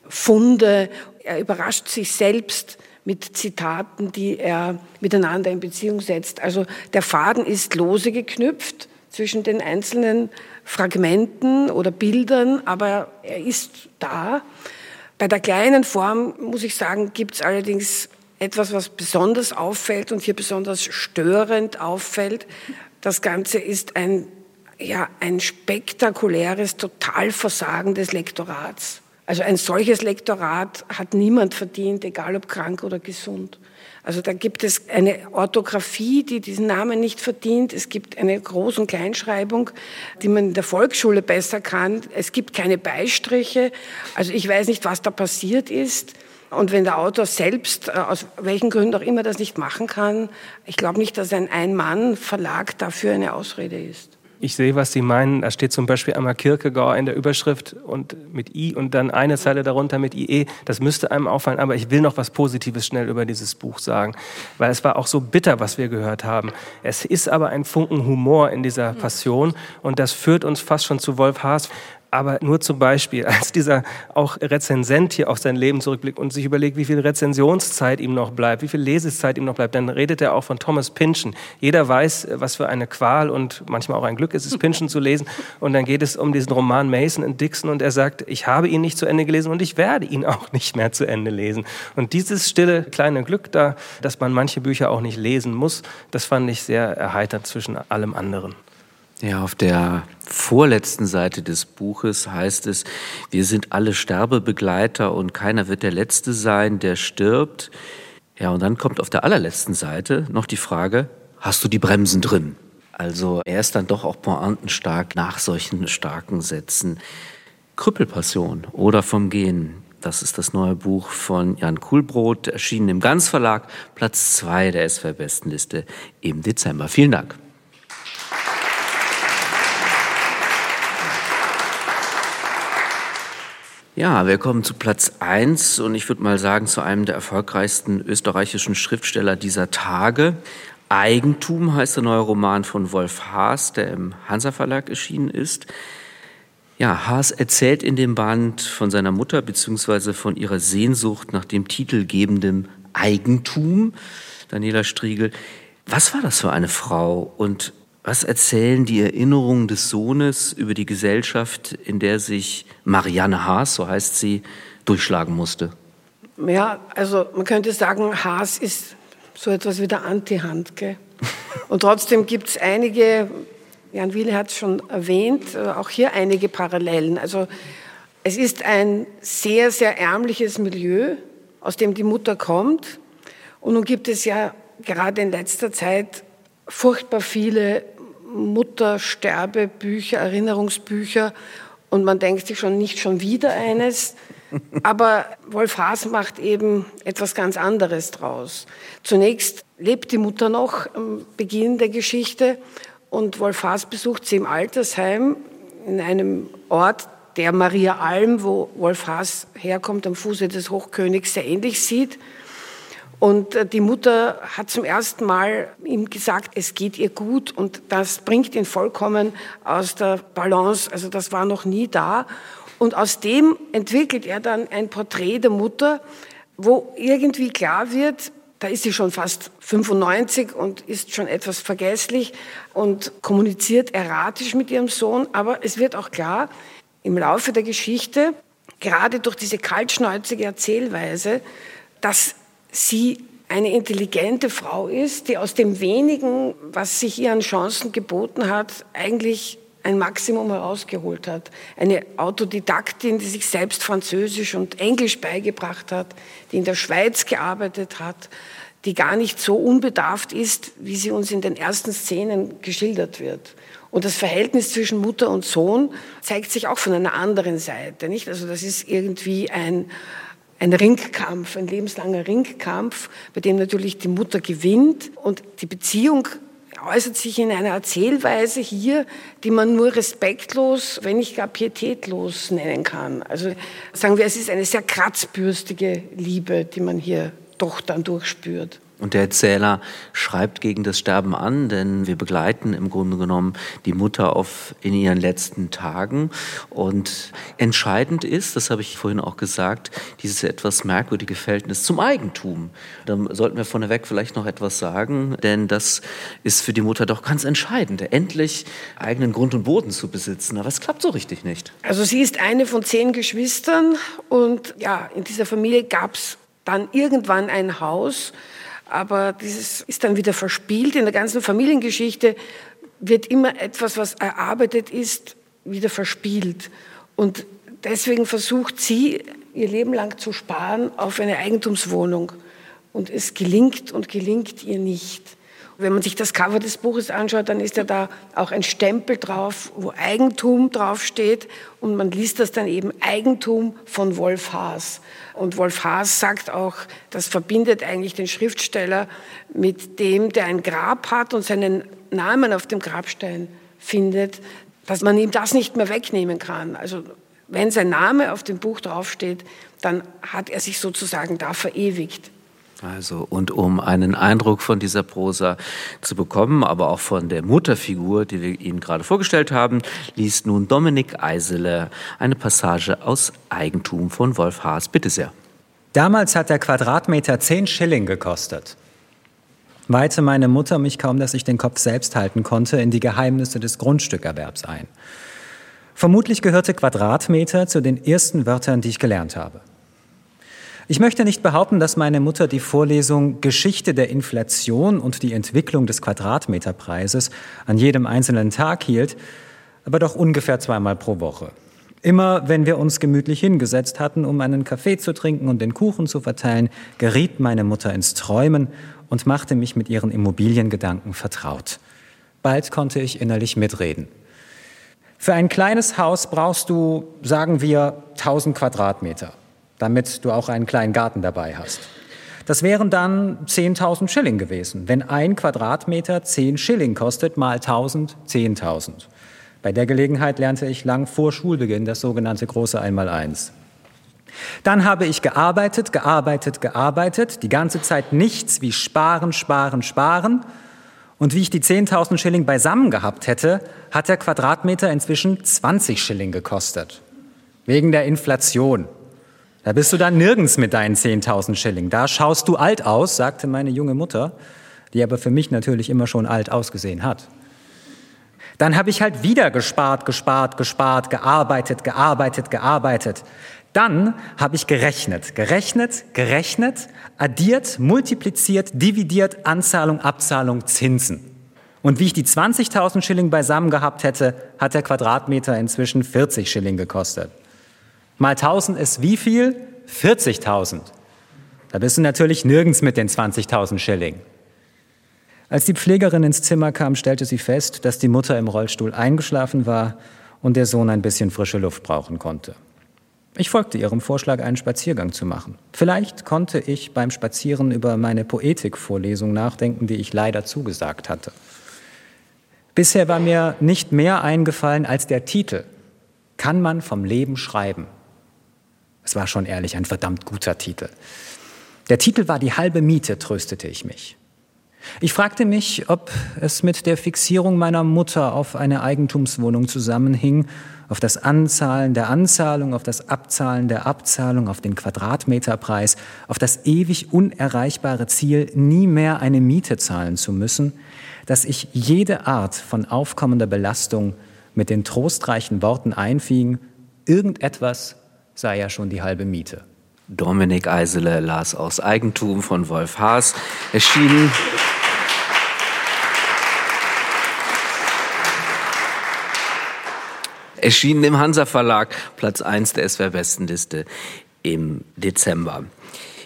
Funde. Er überrascht sich selbst mit Zitaten, die er miteinander in Beziehung setzt. Also der Faden ist lose geknüpft zwischen den einzelnen Fragmenten oder Bildern, aber er ist da. Bei der kleinen Form, muss ich sagen, gibt es allerdings etwas, was besonders auffällt und hier besonders störend auffällt. Das Ganze ist ein, ja, ein spektakuläres Totalversagen des Lektorats. Also ein solches Lektorat hat niemand verdient, egal ob krank oder gesund. Also da gibt es eine Orthographie, die diesen Namen nicht verdient. Es gibt eine Groß- und Kleinschreibung, die man in der Volksschule besser kann. Es gibt keine Beistriche. Also ich weiß nicht, was da passiert ist. Und wenn der Autor selbst, äh, aus welchen Gründen auch immer, das nicht machen kann, ich glaube nicht, dass ein Ein-Mann-Verlag dafür eine Ausrede ist. Ich sehe, was Sie meinen. Da steht zum Beispiel einmal Kierkegaard in der Überschrift und mit I und dann eine Zeile darunter mit IE. Das müsste einem auffallen. Aber ich will noch was Positives schnell über dieses Buch sagen, weil es war auch so bitter, was wir gehört haben. Es ist aber ein Funken Humor in dieser Passion und das führt uns fast schon zu Wolf Haas. Aber nur zum Beispiel, als dieser auch Rezensent hier auf sein Leben zurückblickt und sich überlegt, wie viel Rezensionszeit ihm noch bleibt, wie viel Lesezeit ihm noch bleibt, dann redet er auch von Thomas Pynchon. Jeder weiß, was für eine Qual und manchmal auch ein Glück ist es, Pynchon zu lesen. Und dann geht es um diesen Roman Mason und Dixon und er sagt, ich habe ihn nicht zu Ende gelesen und ich werde ihn auch nicht mehr zu Ende lesen. Und dieses stille kleine Glück da, dass man manche Bücher auch nicht lesen muss, das fand ich sehr erheiternd zwischen allem anderen. Ja, auf der vorletzten Seite des Buches heißt es, wir sind alle Sterbebegleiter und keiner wird der Letzte sein, der stirbt. Ja, und dann kommt auf der allerletzten Seite noch die Frage, hast du die Bremsen drin? Also er ist dann doch auch pointenstark nach solchen starken Sätzen. Krüppelpassion oder vom Gehen. Das ist das neue Buch von Jan Kuhlbrot, erschienen im Ganzverlag, Platz zwei der SWR-Bestenliste im Dezember. Vielen Dank. Ja, wir kommen zu Platz eins und ich würde mal sagen zu einem der erfolgreichsten österreichischen Schriftsteller dieser Tage. Eigentum heißt der neue Roman von Wolf Haas, der im Hansa Verlag erschienen ist. Ja, Haas erzählt in dem Band von seiner Mutter beziehungsweise von ihrer Sehnsucht nach dem titelgebenden Eigentum. Daniela Striegel, was war das für eine Frau und was erzählen die Erinnerungen des Sohnes über die Gesellschaft, in der sich Marianne Haas, so heißt sie, durchschlagen musste? Ja, also man könnte sagen, Haas ist so etwas wie der Anti-Handke. Und trotzdem gibt es einige, Jan Wiele hat es schon erwähnt, äh, auch hier einige Parallelen. Also es ist ein sehr, sehr ärmliches Milieu, aus dem die Mutter kommt. Und nun gibt es ja gerade in letzter Zeit furchtbar viele Muttersterbebücher, Erinnerungsbücher und man denkt sich schon nicht schon wieder eines. Aber Wolf Haas macht eben etwas ganz anderes draus. Zunächst lebt die Mutter noch am Beginn der Geschichte und Wolf Haas besucht sie im Altersheim in einem Ort, der Maria Alm, wo Wolf Haas herkommt, am Fuße des Hochkönigs, sehr ähnlich sieht. Und äh, die Mutter hat zum ersten Mal ihm gesagt, es geht ihr gut und das bringt ihn vollkommen aus der Balance. Also das war noch nie da. Und aus dem entwickelt er dann ein Porträt der Mutter, wo irgendwie klar wird, da ist sie schon fast 95 und ist schon etwas vergesslich und kommuniziert erratisch mit ihrem Sohn. Aber es wird auch klar, im Laufe der Geschichte, gerade durch diese kaltschnäuzige Erzählweise, dass sie eine intelligente Frau ist, die aus dem wenigen, was sich ihr an Chancen geboten hat, eigentlich ein Maximum herausgeholt hat. Eine Autodidaktin, die sich selbst Französisch und Englisch beigebracht hat, die in der Schweiz gearbeitet hat, die gar nicht so unbedarft ist, wie sie uns in den ersten Szenen geschildert wird. Und das Verhältnis zwischen Mutter und Sohn zeigt sich auch von einer anderen Seite, nicht? Also das ist irgendwie ein, ein Ringkampf, ein lebenslanger Ringkampf, bei dem natürlich die Mutter gewinnt und die Beziehung äußert sich in einer Erzählweise hier, die man nur respektlos, wenn nicht gar pietätlos nennen kann. Also sagen wir, es ist eine sehr kratzbürstige Liebe, die man hier doch dann durchspürt. Und der Erzähler schreibt gegen das Sterben an, denn wir begleiten im Grunde genommen die Mutter auf in ihren letzten Tagen. Und entscheidend ist, das habe ich vorhin auch gesagt, dieses etwas merkwürdige Verhältnis zum Eigentum. Da sollten wir vorneweg vielleicht noch etwas sagen, denn das ist für die Mutter doch ganz entscheidend, endlich eigenen Grund und Boden zu besitzen. Aber es klappt so richtig nicht. Also sie ist eine von zehn Geschwistern und ja, in dieser Familie gab es dann irgendwann ein Haus, aber dieses ist dann wieder verspielt. In der ganzen Familiengeschichte wird immer etwas, was erarbeitet ist, wieder verspielt. Und deswegen versucht sie, ihr Leben lang zu sparen auf eine Eigentumswohnung. Und es gelingt und gelingt ihr nicht. Wenn man sich das Cover des Buches anschaut, dann ist ja da auch ein Stempel drauf, wo Eigentum draufsteht und man liest das dann eben Eigentum von Wolf Haas. Und Wolf Haas sagt auch, das verbindet eigentlich den Schriftsteller mit dem, der ein Grab hat und seinen Namen auf dem Grabstein findet, dass man ihm das nicht mehr wegnehmen kann. Also wenn sein Name auf dem Buch draufsteht, dann hat er sich sozusagen da verewigt. Also, und um einen Eindruck von dieser Prosa zu bekommen, aber auch von der Mutterfigur, die wir Ihnen gerade vorgestellt haben, liest nun Dominik Eisele eine Passage aus Eigentum von Wolf Haas. Bitte sehr. Damals hat der Quadratmeter 10 Schilling gekostet. Weihte meine Mutter mich kaum, dass ich den Kopf selbst halten konnte, in die Geheimnisse des Grundstückerwerbs ein. Vermutlich gehörte Quadratmeter zu den ersten Wörtern, die ich gelernt habe. Ich möchte nicht behaupten, dass meine Mutter die Vorlesung Geschichte der Inflation und die Entwicklung des Quadratmeterpreises an jedem einzelnen Tag hielt, aber doch ungefähr zweimal pro Woche. Immer wenn wir uns gemütlich hingesetzt hatten, um einen Kaffee zu trinken und den Kuchen zu verteilen, geriet meine Mutter ins Träumen und machte mich mit ihren Immobiliengedanken vertraut. Bald konnte ich innerlich mitreden. Für ein kleines Haus brauchst du, sagen wir, 1000 Quadratmeter, damit du auch einen kleinen Garten dabei hast. Das wären dann 10.000 Schilling gewesen. Wenn ein Quadratmeter 10 Schilling kostet, mal 1000, 10.000. Bei der Gelegenheit lernte ich lang vor Schulbeginn das sogenannte große Einmaleins. Dann habe ich gearbeitet, gearbeitet, gearbeitet, die ganze Zeit nichts wie sparen, sparen, sparen. Und wie ich die 10.000 Schilling beisammen gehabt hätte, hat der Quadratmeter inzwischen 20 Schilling gekostet. Wegen der Inflation. Da bist du dann nirgends mit deinen 10.000 Schilling. Da schaust du alt aus, sagte meine junge Mutter, die aber für mich natürlich immer schon alt ausgesehen hat. Dann habe ich halt wieder gespart, gespart, gespart, gearbeitet, gearbeitet, gearbeitet. Dann habe ich gerechnet, gerechnet, gerechnet, addiert, multipliziert, dividiert, Anzahlung, Abzahlung, Zinsen. Und wie ich die 20.000 Schilling beisammen gehabt hätte, hat der Quadratmeter inzwischen 40 Schilling gekostet. Mal 1000 ist wie viel? 40.000. Da bist du natürlich nirgends mit den 20.000 Schilling. Als die Pflegerin ins Zimmer kam, stellte sie fest, dass die Mutter im Rollstuhl eingeschlafen war und der Sohn ein bisschen frische Luft brauchen konnte. Ich folgte ihrem Vorschlag, einen Spaziergang zu machen. Vielleicht konnte ich beim Spazieren über meine Poetikvorlesung nachdenken, die ich leider zugesagt hatte. Bisher war mir nicht mehr eingefallen als der Titel. Kann man vom Leben schreiben? Es war schon ehrlich ein verdammt guter Titel. Der Titel war die halbe Miete, tröstete ich mich. Ich fragte mich, ob es mit der Fixierung meiner Mutter auf eine Eigentumswohnung zusammenhing, auf das Anzahlen der Anzahlung, auf das Abzahlen der Abzahlung, auf den Quadratmeterpreis, auf das ewig unerreichbare Ziel, nie mehr eine Miete zahlen zu müssen, dass ich jede Art von aufkommender Belastung mit den trostreichen Worten einfing, irgendetwas sei ja schon die halbe Miete. Dominik Eisele las aus Eigentum von Wolf Haas, erschienen erschienen im Hansa Verlag, Platz 1 der SWR Bestenliste im Dezember.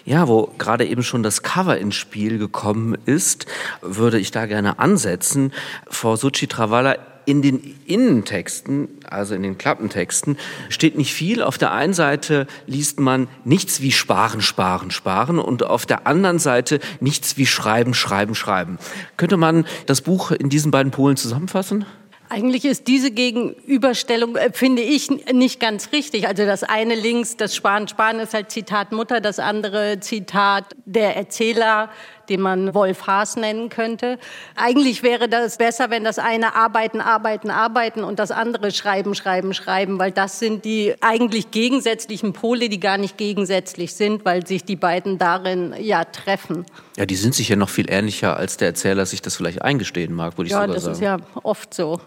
Ja, wo gerade eben schon das Cover ins Spiel gekommen ist, würde ich da gerne ansetzen. Frau Suchi Travalla, in den Innentexten, also in den Klappentexten, steht nicht viel. Auf der einen Seite liest man nichts wie sparen, sparen, sparen und auf der anderen Seite nichts wie schreiben, schreiben, schreiben. Könnte man das Buch in diesen beiden Polen zusammenfassen? Eigentlich ist diese Gegenüberstellung, äh, finde ich, nicht ganz richtig. Also das eine links, das Sparen, Sparen ist halt Zitat Mutter, das andere Zitat der Erzähler, den man Wolf Haas nennen könnte. Eigentlich wäre das besser, wenn das eine arbeiten, arbeiten, arbeiten und das andere schreiben, schreiben, schreiben, weil das sind die eigentlich gegensätzlichen Pole, die gar nicht gegensätzlich sind, weil sich die beiden darin ja treffen. Ja, die sind sich ja noch viel ähnlicher, als der Erzähler sich das vielleicht eingestehen mag, würde ich ja, sogar sagen. Ja, das ist ja oft so.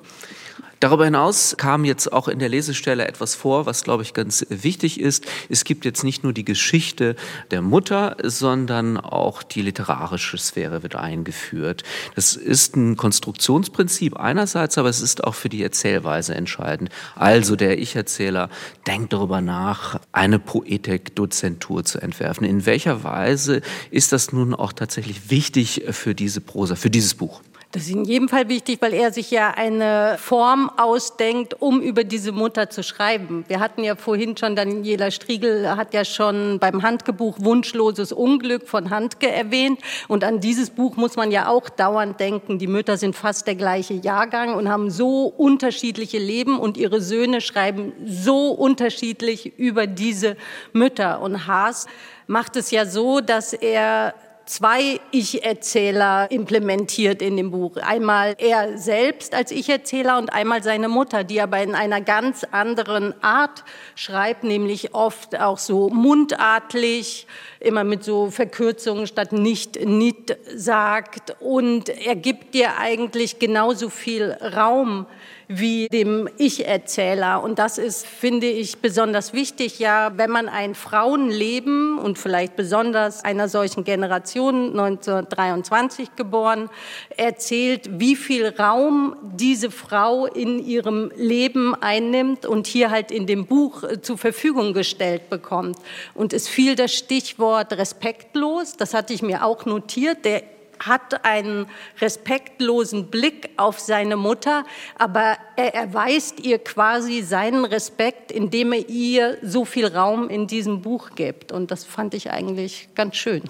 Darüber hinaus kam jetzt auch in der Lesestelle etwas vor, was, glaube ich, ganz wichtig ist. Es gibt jetzt nicht nur die Geschichte der Mutter, sondern auch die literarische Sphäre wird eingeführt. Das ist ein Konstruktionsprinzip einerseits, aber es ist auch für die Erzählweise entscheidend. Also der Ich-Erzähler denkt darüber nach, eine Poetik-Dozentur zu entwerfen. In welcher Weise ist das nun auch tatsächlich wichtig für diese Prosa, für dieses Buch? Das ist in jedem Fall wichtig, weil er sich ja eine Form ausdenkt, um über diese Mutter zu schreiben. Wir hatten ja vorhin schon, Daniela Striegel hat ja schon beim Handgebuch Wunschloses Unglück von Handke erwähnt. Und an dieses Buch muss man ja auch dauernd denken. Die Mütter sind fast der gleiche Jahrgang und haben so unterschiedliche Leben und ihre Söhne schreiben so unterschiedlich über diese Mütter. Und Haas macht es ja so, dass er zwei Ich-Erzähler implementiert in dem Buch. Einmal er selbst als Ich-Erzähler und einmal seine Mutter, die aber in einer ganz anderen Art schreibt, nämlich oft auch so mundartlich, immer mit so Verkürzungen statt nicht, nicht sagt. Und er gibt dir eigentlich genauso viel Raum wie dem Ich-Erzähler. Und das ist, finde ich, besonders wichtig, ja, wenn man ein Frauenleben Leben und vielleicht besonders einer solchen Generation 1923 geboren, erzählt, wie viel Raum diese Frau in ihrem Leben einnimmt und hier halt in dem Buch äh, zur Verfügung gestellt bekommt. Und es fiel das Stichwort respektlos, das hatte ich mir auch notiert. Der hat einen respektlosen Blick auf seine Mutter, aber er erweist ihr quasi seinen Respekt, indem er ihr so viel Raum in diesem Buch gibt. Und das fand ich eigentlich ganz schön.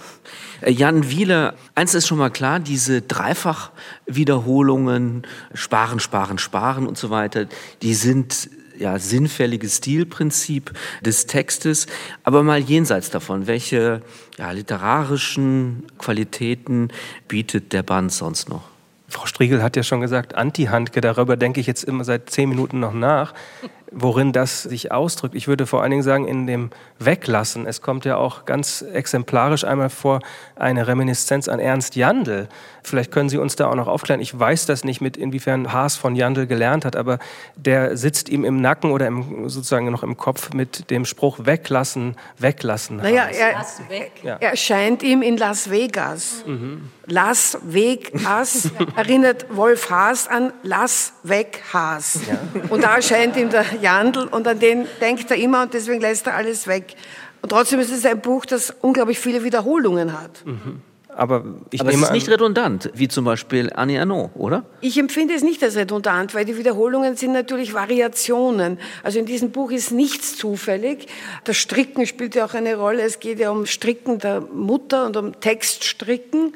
Äh, Jan Wieler, eins ist schon mal klar, diese Dreifachwiederholungen, sparen, sparen, sparen und so weiter, die sind ja, sinnfälliges Stilprinzip des Textes. Aber mal jenseits davon, welche ja, literarischen Qualitäten bietet der Band sonst noch? Frau Striegel hat ja schon gesagt, Anti-Handke, darüber denke ich jetzt immer seit zehn Minuten noch nach worin das sich ausdrückt. Ich würde vor allen Dingen sagen, in dem Weglassen. Es kommt ja auch ganz exemplarisch einmal vor eine Reminiszenz an Ernst Jandl. Vielleicht können Sie uns da auch noch aufklären. Ich weiß das nicht, mit inwiefern Haas von Jandl gelernt hat, aber der sitzt ihm im Nacken oder im, sozusagen noch im Kopf mit dem Spruch Weglassen, Weglassen. Naja, er, er erscheint ihm in Las Vegas. Mhm. Las Vegas erinnert Wolf Haas an Las Weg Haas. Ja. Und da erscheint ihm der Jandl und an den denkt er immer und deswegen lässt er alles weg. Und trotzdem ist es ein Buch, das unglaublich viele Wiederholungen hat. Mhm. Aber, ich Aber nehme es ist nicht redundant, wie zum Beispiel Annie Arnaud, oder? Ich empfinde es nicht als redundant, weil die Wiederholungen sind natürlich Variationen. Also in diesem Buch ist nichts zufällig. Das Stricken spielt ja auch eine Rolle. Es geht ja um Stricken der Mutter und um Textstricken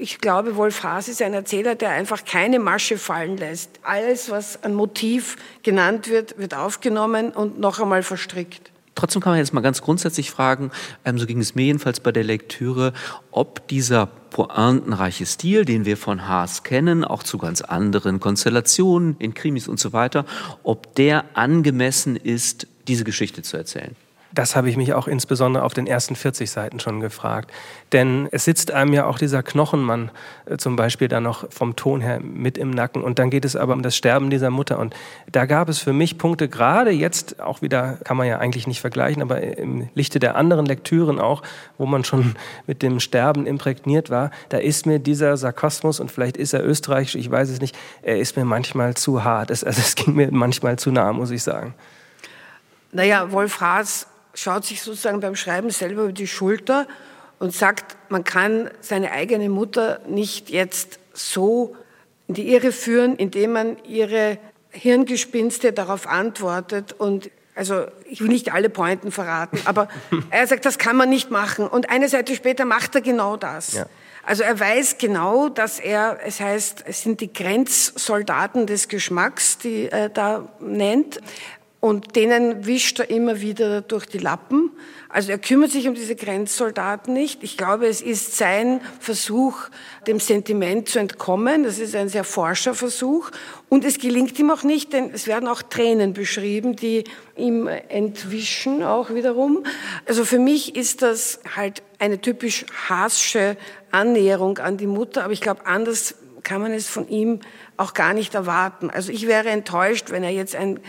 ich glaube, Wolf Haas ist ein Erzähler, der einfach keine Masche fallen lässt. Alles, was ein Motiv genannt wird, wird aufgenommen und noch einmal verstrickt. Trotzdem kann man jetzt mal ganz grundsätzlich fragen, ähm, so ging es mir jedenfalls bei der Lektüre, ob dieser pointenreiche Stil, den wir von Haas kennen, auch zu ganz anderen Konstellationen in Krimis und so weiter, ob der angemessen ist, diese Geschichte zu erzählen. Das habe ich mich auch insbesondere auf den ersten 40 Seiten schon gefragt. Denn es sitzt einem ja auch dieser Knochenmann äh, zum Beispiel da noch vom Ton her mit im Nacken. Und dann geht es aber um das Sterben dieser Mutter. Und da gab es für mich Punkte, gerade jetzt auch wieder, kann man ja eigentlich nicht vergleichen, aber im Lichte der anderen Lektüren auch, wo man schon mit dem Sterben imprägniert war, da ist mir dieser Sarkasmus, und vielleicht ist er österreichisch, ich weiß es nicht, er ist mir manchmal zu hart. Es, also es ging mir manchmal zu nah, muss ich sagen. Naja, Wolf Haas schaut sich sozusagen beim Schreiben selber über die Schulter und sagt, man kann seine eigene Mutter nicht jetzt so in die Irre führen, indem man ihre Hirngespinste darauf antwortet und also ich will nicht alle Pointen verraten, aber er sagt, das kann man nicht machen. Und eine Seite später macht er genau das. Ja. Also er weiß genau, dass er, es heißt, es sind die Grenzsoldaten des Geschmacks, die er da nennt. Und denen wischt er immer wieder durch die Lappen. Also er kümmert sich um diese Grenzsoldaten nicht. Ich glaube, es ist sein Versuch, dem Sentiment zu entkommen. Das ist ein sehr forscher Versuch. Und es gelingt ihm auch nicht, denn es werden auch Tränen beschrieben, die ihm entwischen auch wiederum. Also für mich ist das halt eine typisch hasche Annäherung an die Mutter. Aber ich glaube, anders kann man es von ihm auch gar nicht erwarten. Also ich wäre enttäuscht, wenn er jetzt ein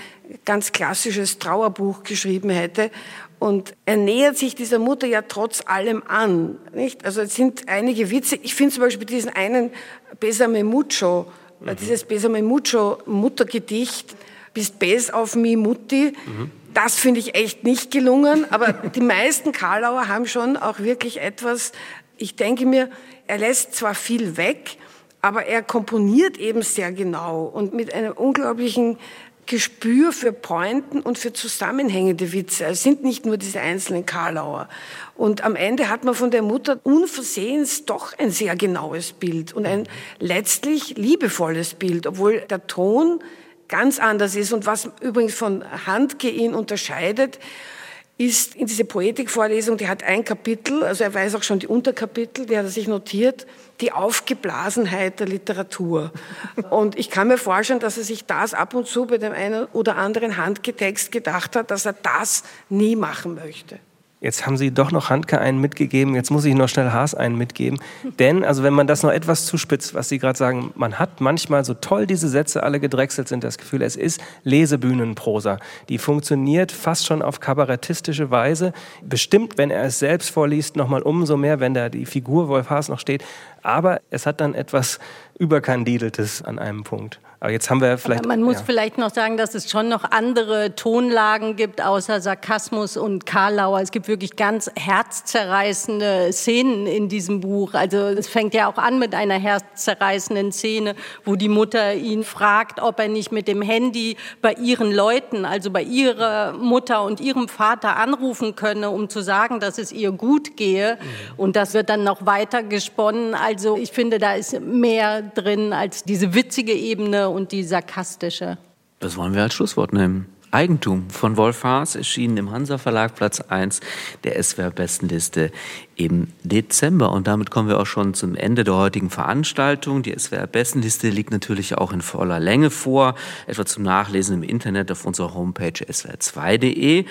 ganz klassisches Trauerbuch geschrieben hätte. Und er nähert sich dieser Mutter ja trotz allem an. Nicht? Also es sind einige Witze. Ich finde zum Beispiel diesen einen Besame Mucho, mhm. dieses Besame Mucho Muttergedicht, bist bes auf mi Mutti. Mhm. Das finde ich echt nicht gelungen. Aber die meisten Karlauer haben schon auch wirklich etwas, ich denke mir, er lässt zwar viel weg, aber er komponiert eben sehr genau und mit einem unglaublichen Gespür für Pointen und für zusammenhängende Witze. Es sind nicht nur diese einzelnen Karlauer. Und am Ende hat man von der Mutter unversehens doch ein sehr genaues Bild und ein letztlich liebevolles Bild, obwohl der Ton ganz anders ist. Und was übrigens von Handke ihn unterscheidet, ist in diese Poetikvorlesung, die hat ein Kapitel, also er weiß auch schon die Unterkapitel, die hat er sich notiert, die Aufgeblasenheit der Literatur. Und ich kann mir vorstellen, dass er sich das ab und zu bei dem einen oder anderen Handgetext gedacht hat, dass er das nie machen möchte. Jetzt haben Sie doch noch Handke einen mitgegeben, jetzt muss ich noch schnell Haas einen mitgeben. Denn, also wenn man das noch etwas zuspitzt, was Sie gerade sagen, man hat manchmal, so toll diese Sätze alle gedrechselt sind, das Gefühl, es ist Lesebühnenprosa. Die funktioniert fast schon auf kabarettistische Weise. Bestimmt, wenn er es selbst vorliest, nochmal umso mehr, wenn da die Figur Wolf Haas noch steht. Aber es hat dann etwas Überkandideltes an einem Punkt. Aber jetzt haben wir vielleicht. Aber man muss ja. vielleicht noch sagen, dass es schon noch andere Tonlagen gibt, außer Sarkasmus und Karlauer. Es gibt wirklich ganz herzzerreißende Szenen in diesem Buch. Also es fängt ja auch an mit einer herzzerreißenden Szene, wo die Mutter ihn fragt, ob er nicht mit dem Handy bei ihren Leuten, also bei ihrer Mutter und ihrem Vater anrufen könne, um zu sagen, dass es ihr gut gehe. Und das wird dann noch weiter gesponnen. Also ich finde, da ist mehr drin als diese witzige Ebene und die sarkastische. Das wollen wir als Schlusswort nehmen. Eigentum von Wolf Haas erschienen im Hansa Verlag Platz 1 der SWR Bestenliste im Dezember. Und damit kommen wir auch schon zum Ende der heutigen Veranstaltung. Die SWR Bestenliste liegt natürlich auch in voller Länge vor, etwa zum Nachlesen im Internet auf unserer Homepage swr2.de.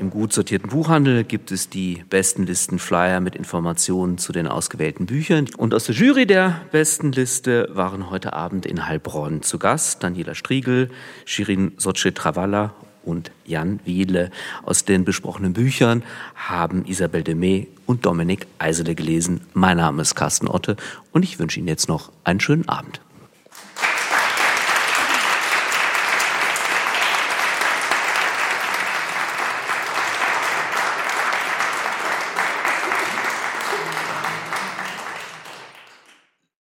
Im gut sortierten Buchhandel gibt es die Bestenlisten-Flyer mit Informationen zu den ausgewählten Büchern. Und aus der Jury der Bestenliste waren heute Abend in Heilbronn zu Gast Daniela Striegel, Shirin Soce-Travalla und Jan Wiedle. Aus den besprochenen Büchern haben Isabel Demey und Dominik Eisele gelesen. Mein Name ist Carsten Otte und ich wünsche Ihnen jetzt noch einen schönen Abend.